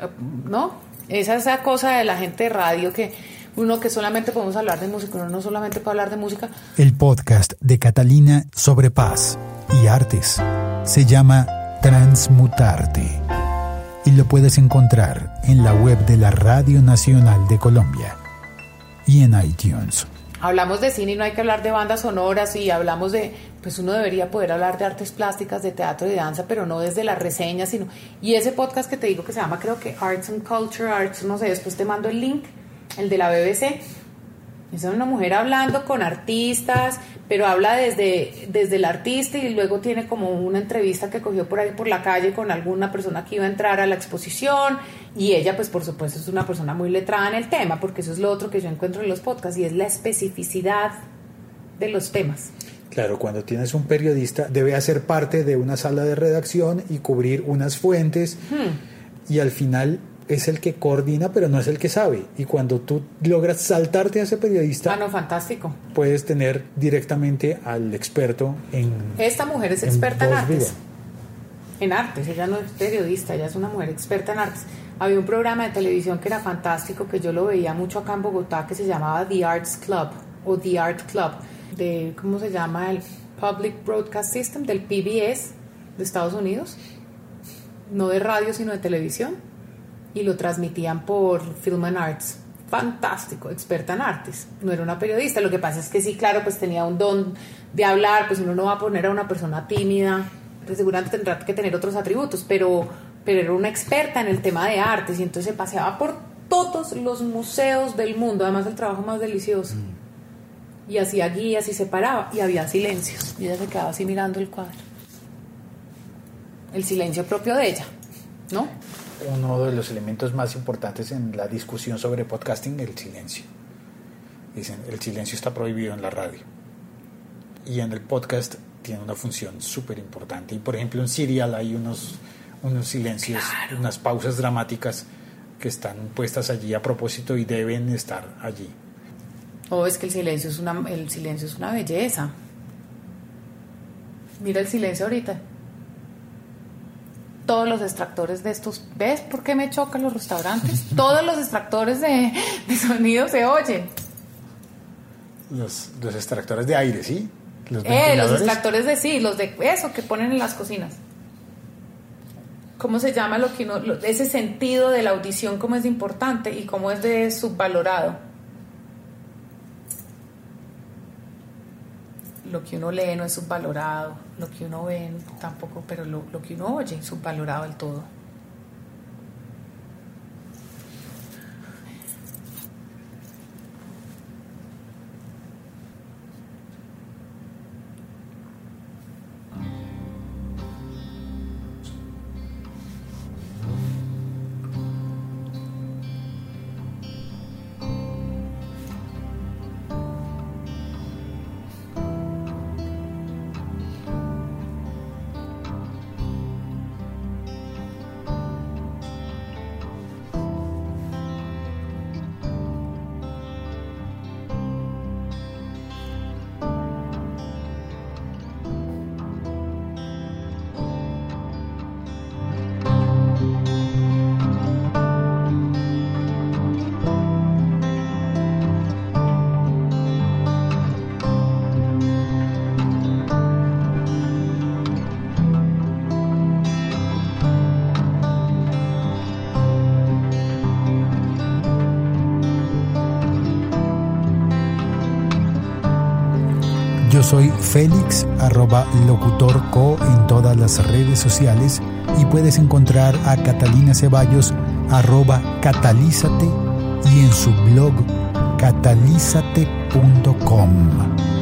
eh, ¿no? Esa es esa cosa de la gente de radio que uno que solamente podemos hablar de música, uno no solamente puede hablar de música. El podcast de Catalina sobre paz y artes se llama Transmutarte y lo puedes encontrar en la web de la Radio Nacional de Colombia y en iTunes. Hablamos de cine y no hay que hablar de bandas sonoras y hablamos de, pues uno debería poder hablar de artes plásticas, de teatro y de danza, pero no desde las reseñas, sino... Y ese podcast que te digo que se llama creo que Arts and Culture, Arts, no sé, después te mando el link, el de la BBC. Es una mujer hablando con artistas, pero habla desde, desde el artista y luego tiene como una entrevista que cogió por ahí por la calle con alguna persona que iba a entrar a la exposición y ella pues por supuesto es una persona muy letrada en el tema porque eso es lo otro que yo encuentro en los podcasts y es la especificidad de los temas. Claro, cuando tienes un periodista debe hacer parte de una sala de redacción y cubrir unas fuentes y al final es el que coordina pero no es el que sabe y cuando tú logras saltarte a ese periodista Ah, no, fantástico. puedes tener directamente al experto en Esta mujer es en experta en artes. viva. En artes, ella no es periodista, ella es una mujer experta en artes. Había un programa de televisión que era fantástico, que yo lo veía mucho acá en Bogotá, que se llamaba The Arts Club o The Art Club, de, ¿cómo se llama? El Public Broadcast System, del PBS de Estados Unidos, no de radio, sino de televisión, y lo transmitían por Film and Arts. Fantástico, experta en artes. No era una periodista, lo que pasa es que sí, claro, pues tenía un don de hablar, pues uno no va a poner a una persona tímida, pues seguramente tendrá que tener otros atributos, pero, pero era una experta en el tema de artes y entonces se paseaba por todos los museos del mundo, además el trabajo más delicioso. Y hacía guías y se paraba y había silencios. Y ella se quedaba así mirando el cuadro. El silencio propio de ella, ¿no? Uno de los elementos más importantes en la discusión sobre podcasting, el silencio. Dicen, el silencio está prohibido en la radio. Y en el podcast tiene una función súper importante. Y por ejemplo en Serial hay unos, unos silencios, unas pausas dramáticas que están puestas allí a propósito y deben estar allí. O es que el silencio es una, el silencio es una belleza. Mira el silencio ahorita. Todos los extractores de estos, ¿ves por qué me chocan los restaurantes? Todos los extractores de, de sonido se oyen. Los, los extractores de aire, ¿sí? Los Eh, los extractores de sí, los de eso que ponen en las cocinas. ¿Cómo se llama lo que uno, lo- ese sentido de la audición, cómo es de importante y cómo es de subvalorado? Lo que uno lee no es subvalorado, lo que uno ve tampoco, pero lo, lo que uno oye es subvalorado del todo. Yo soy Félix, arroba locutorco en todas las redes sociales y puedes encontrar a Catalina Ceballos, arroba catalízate y en su blog catalízate.com.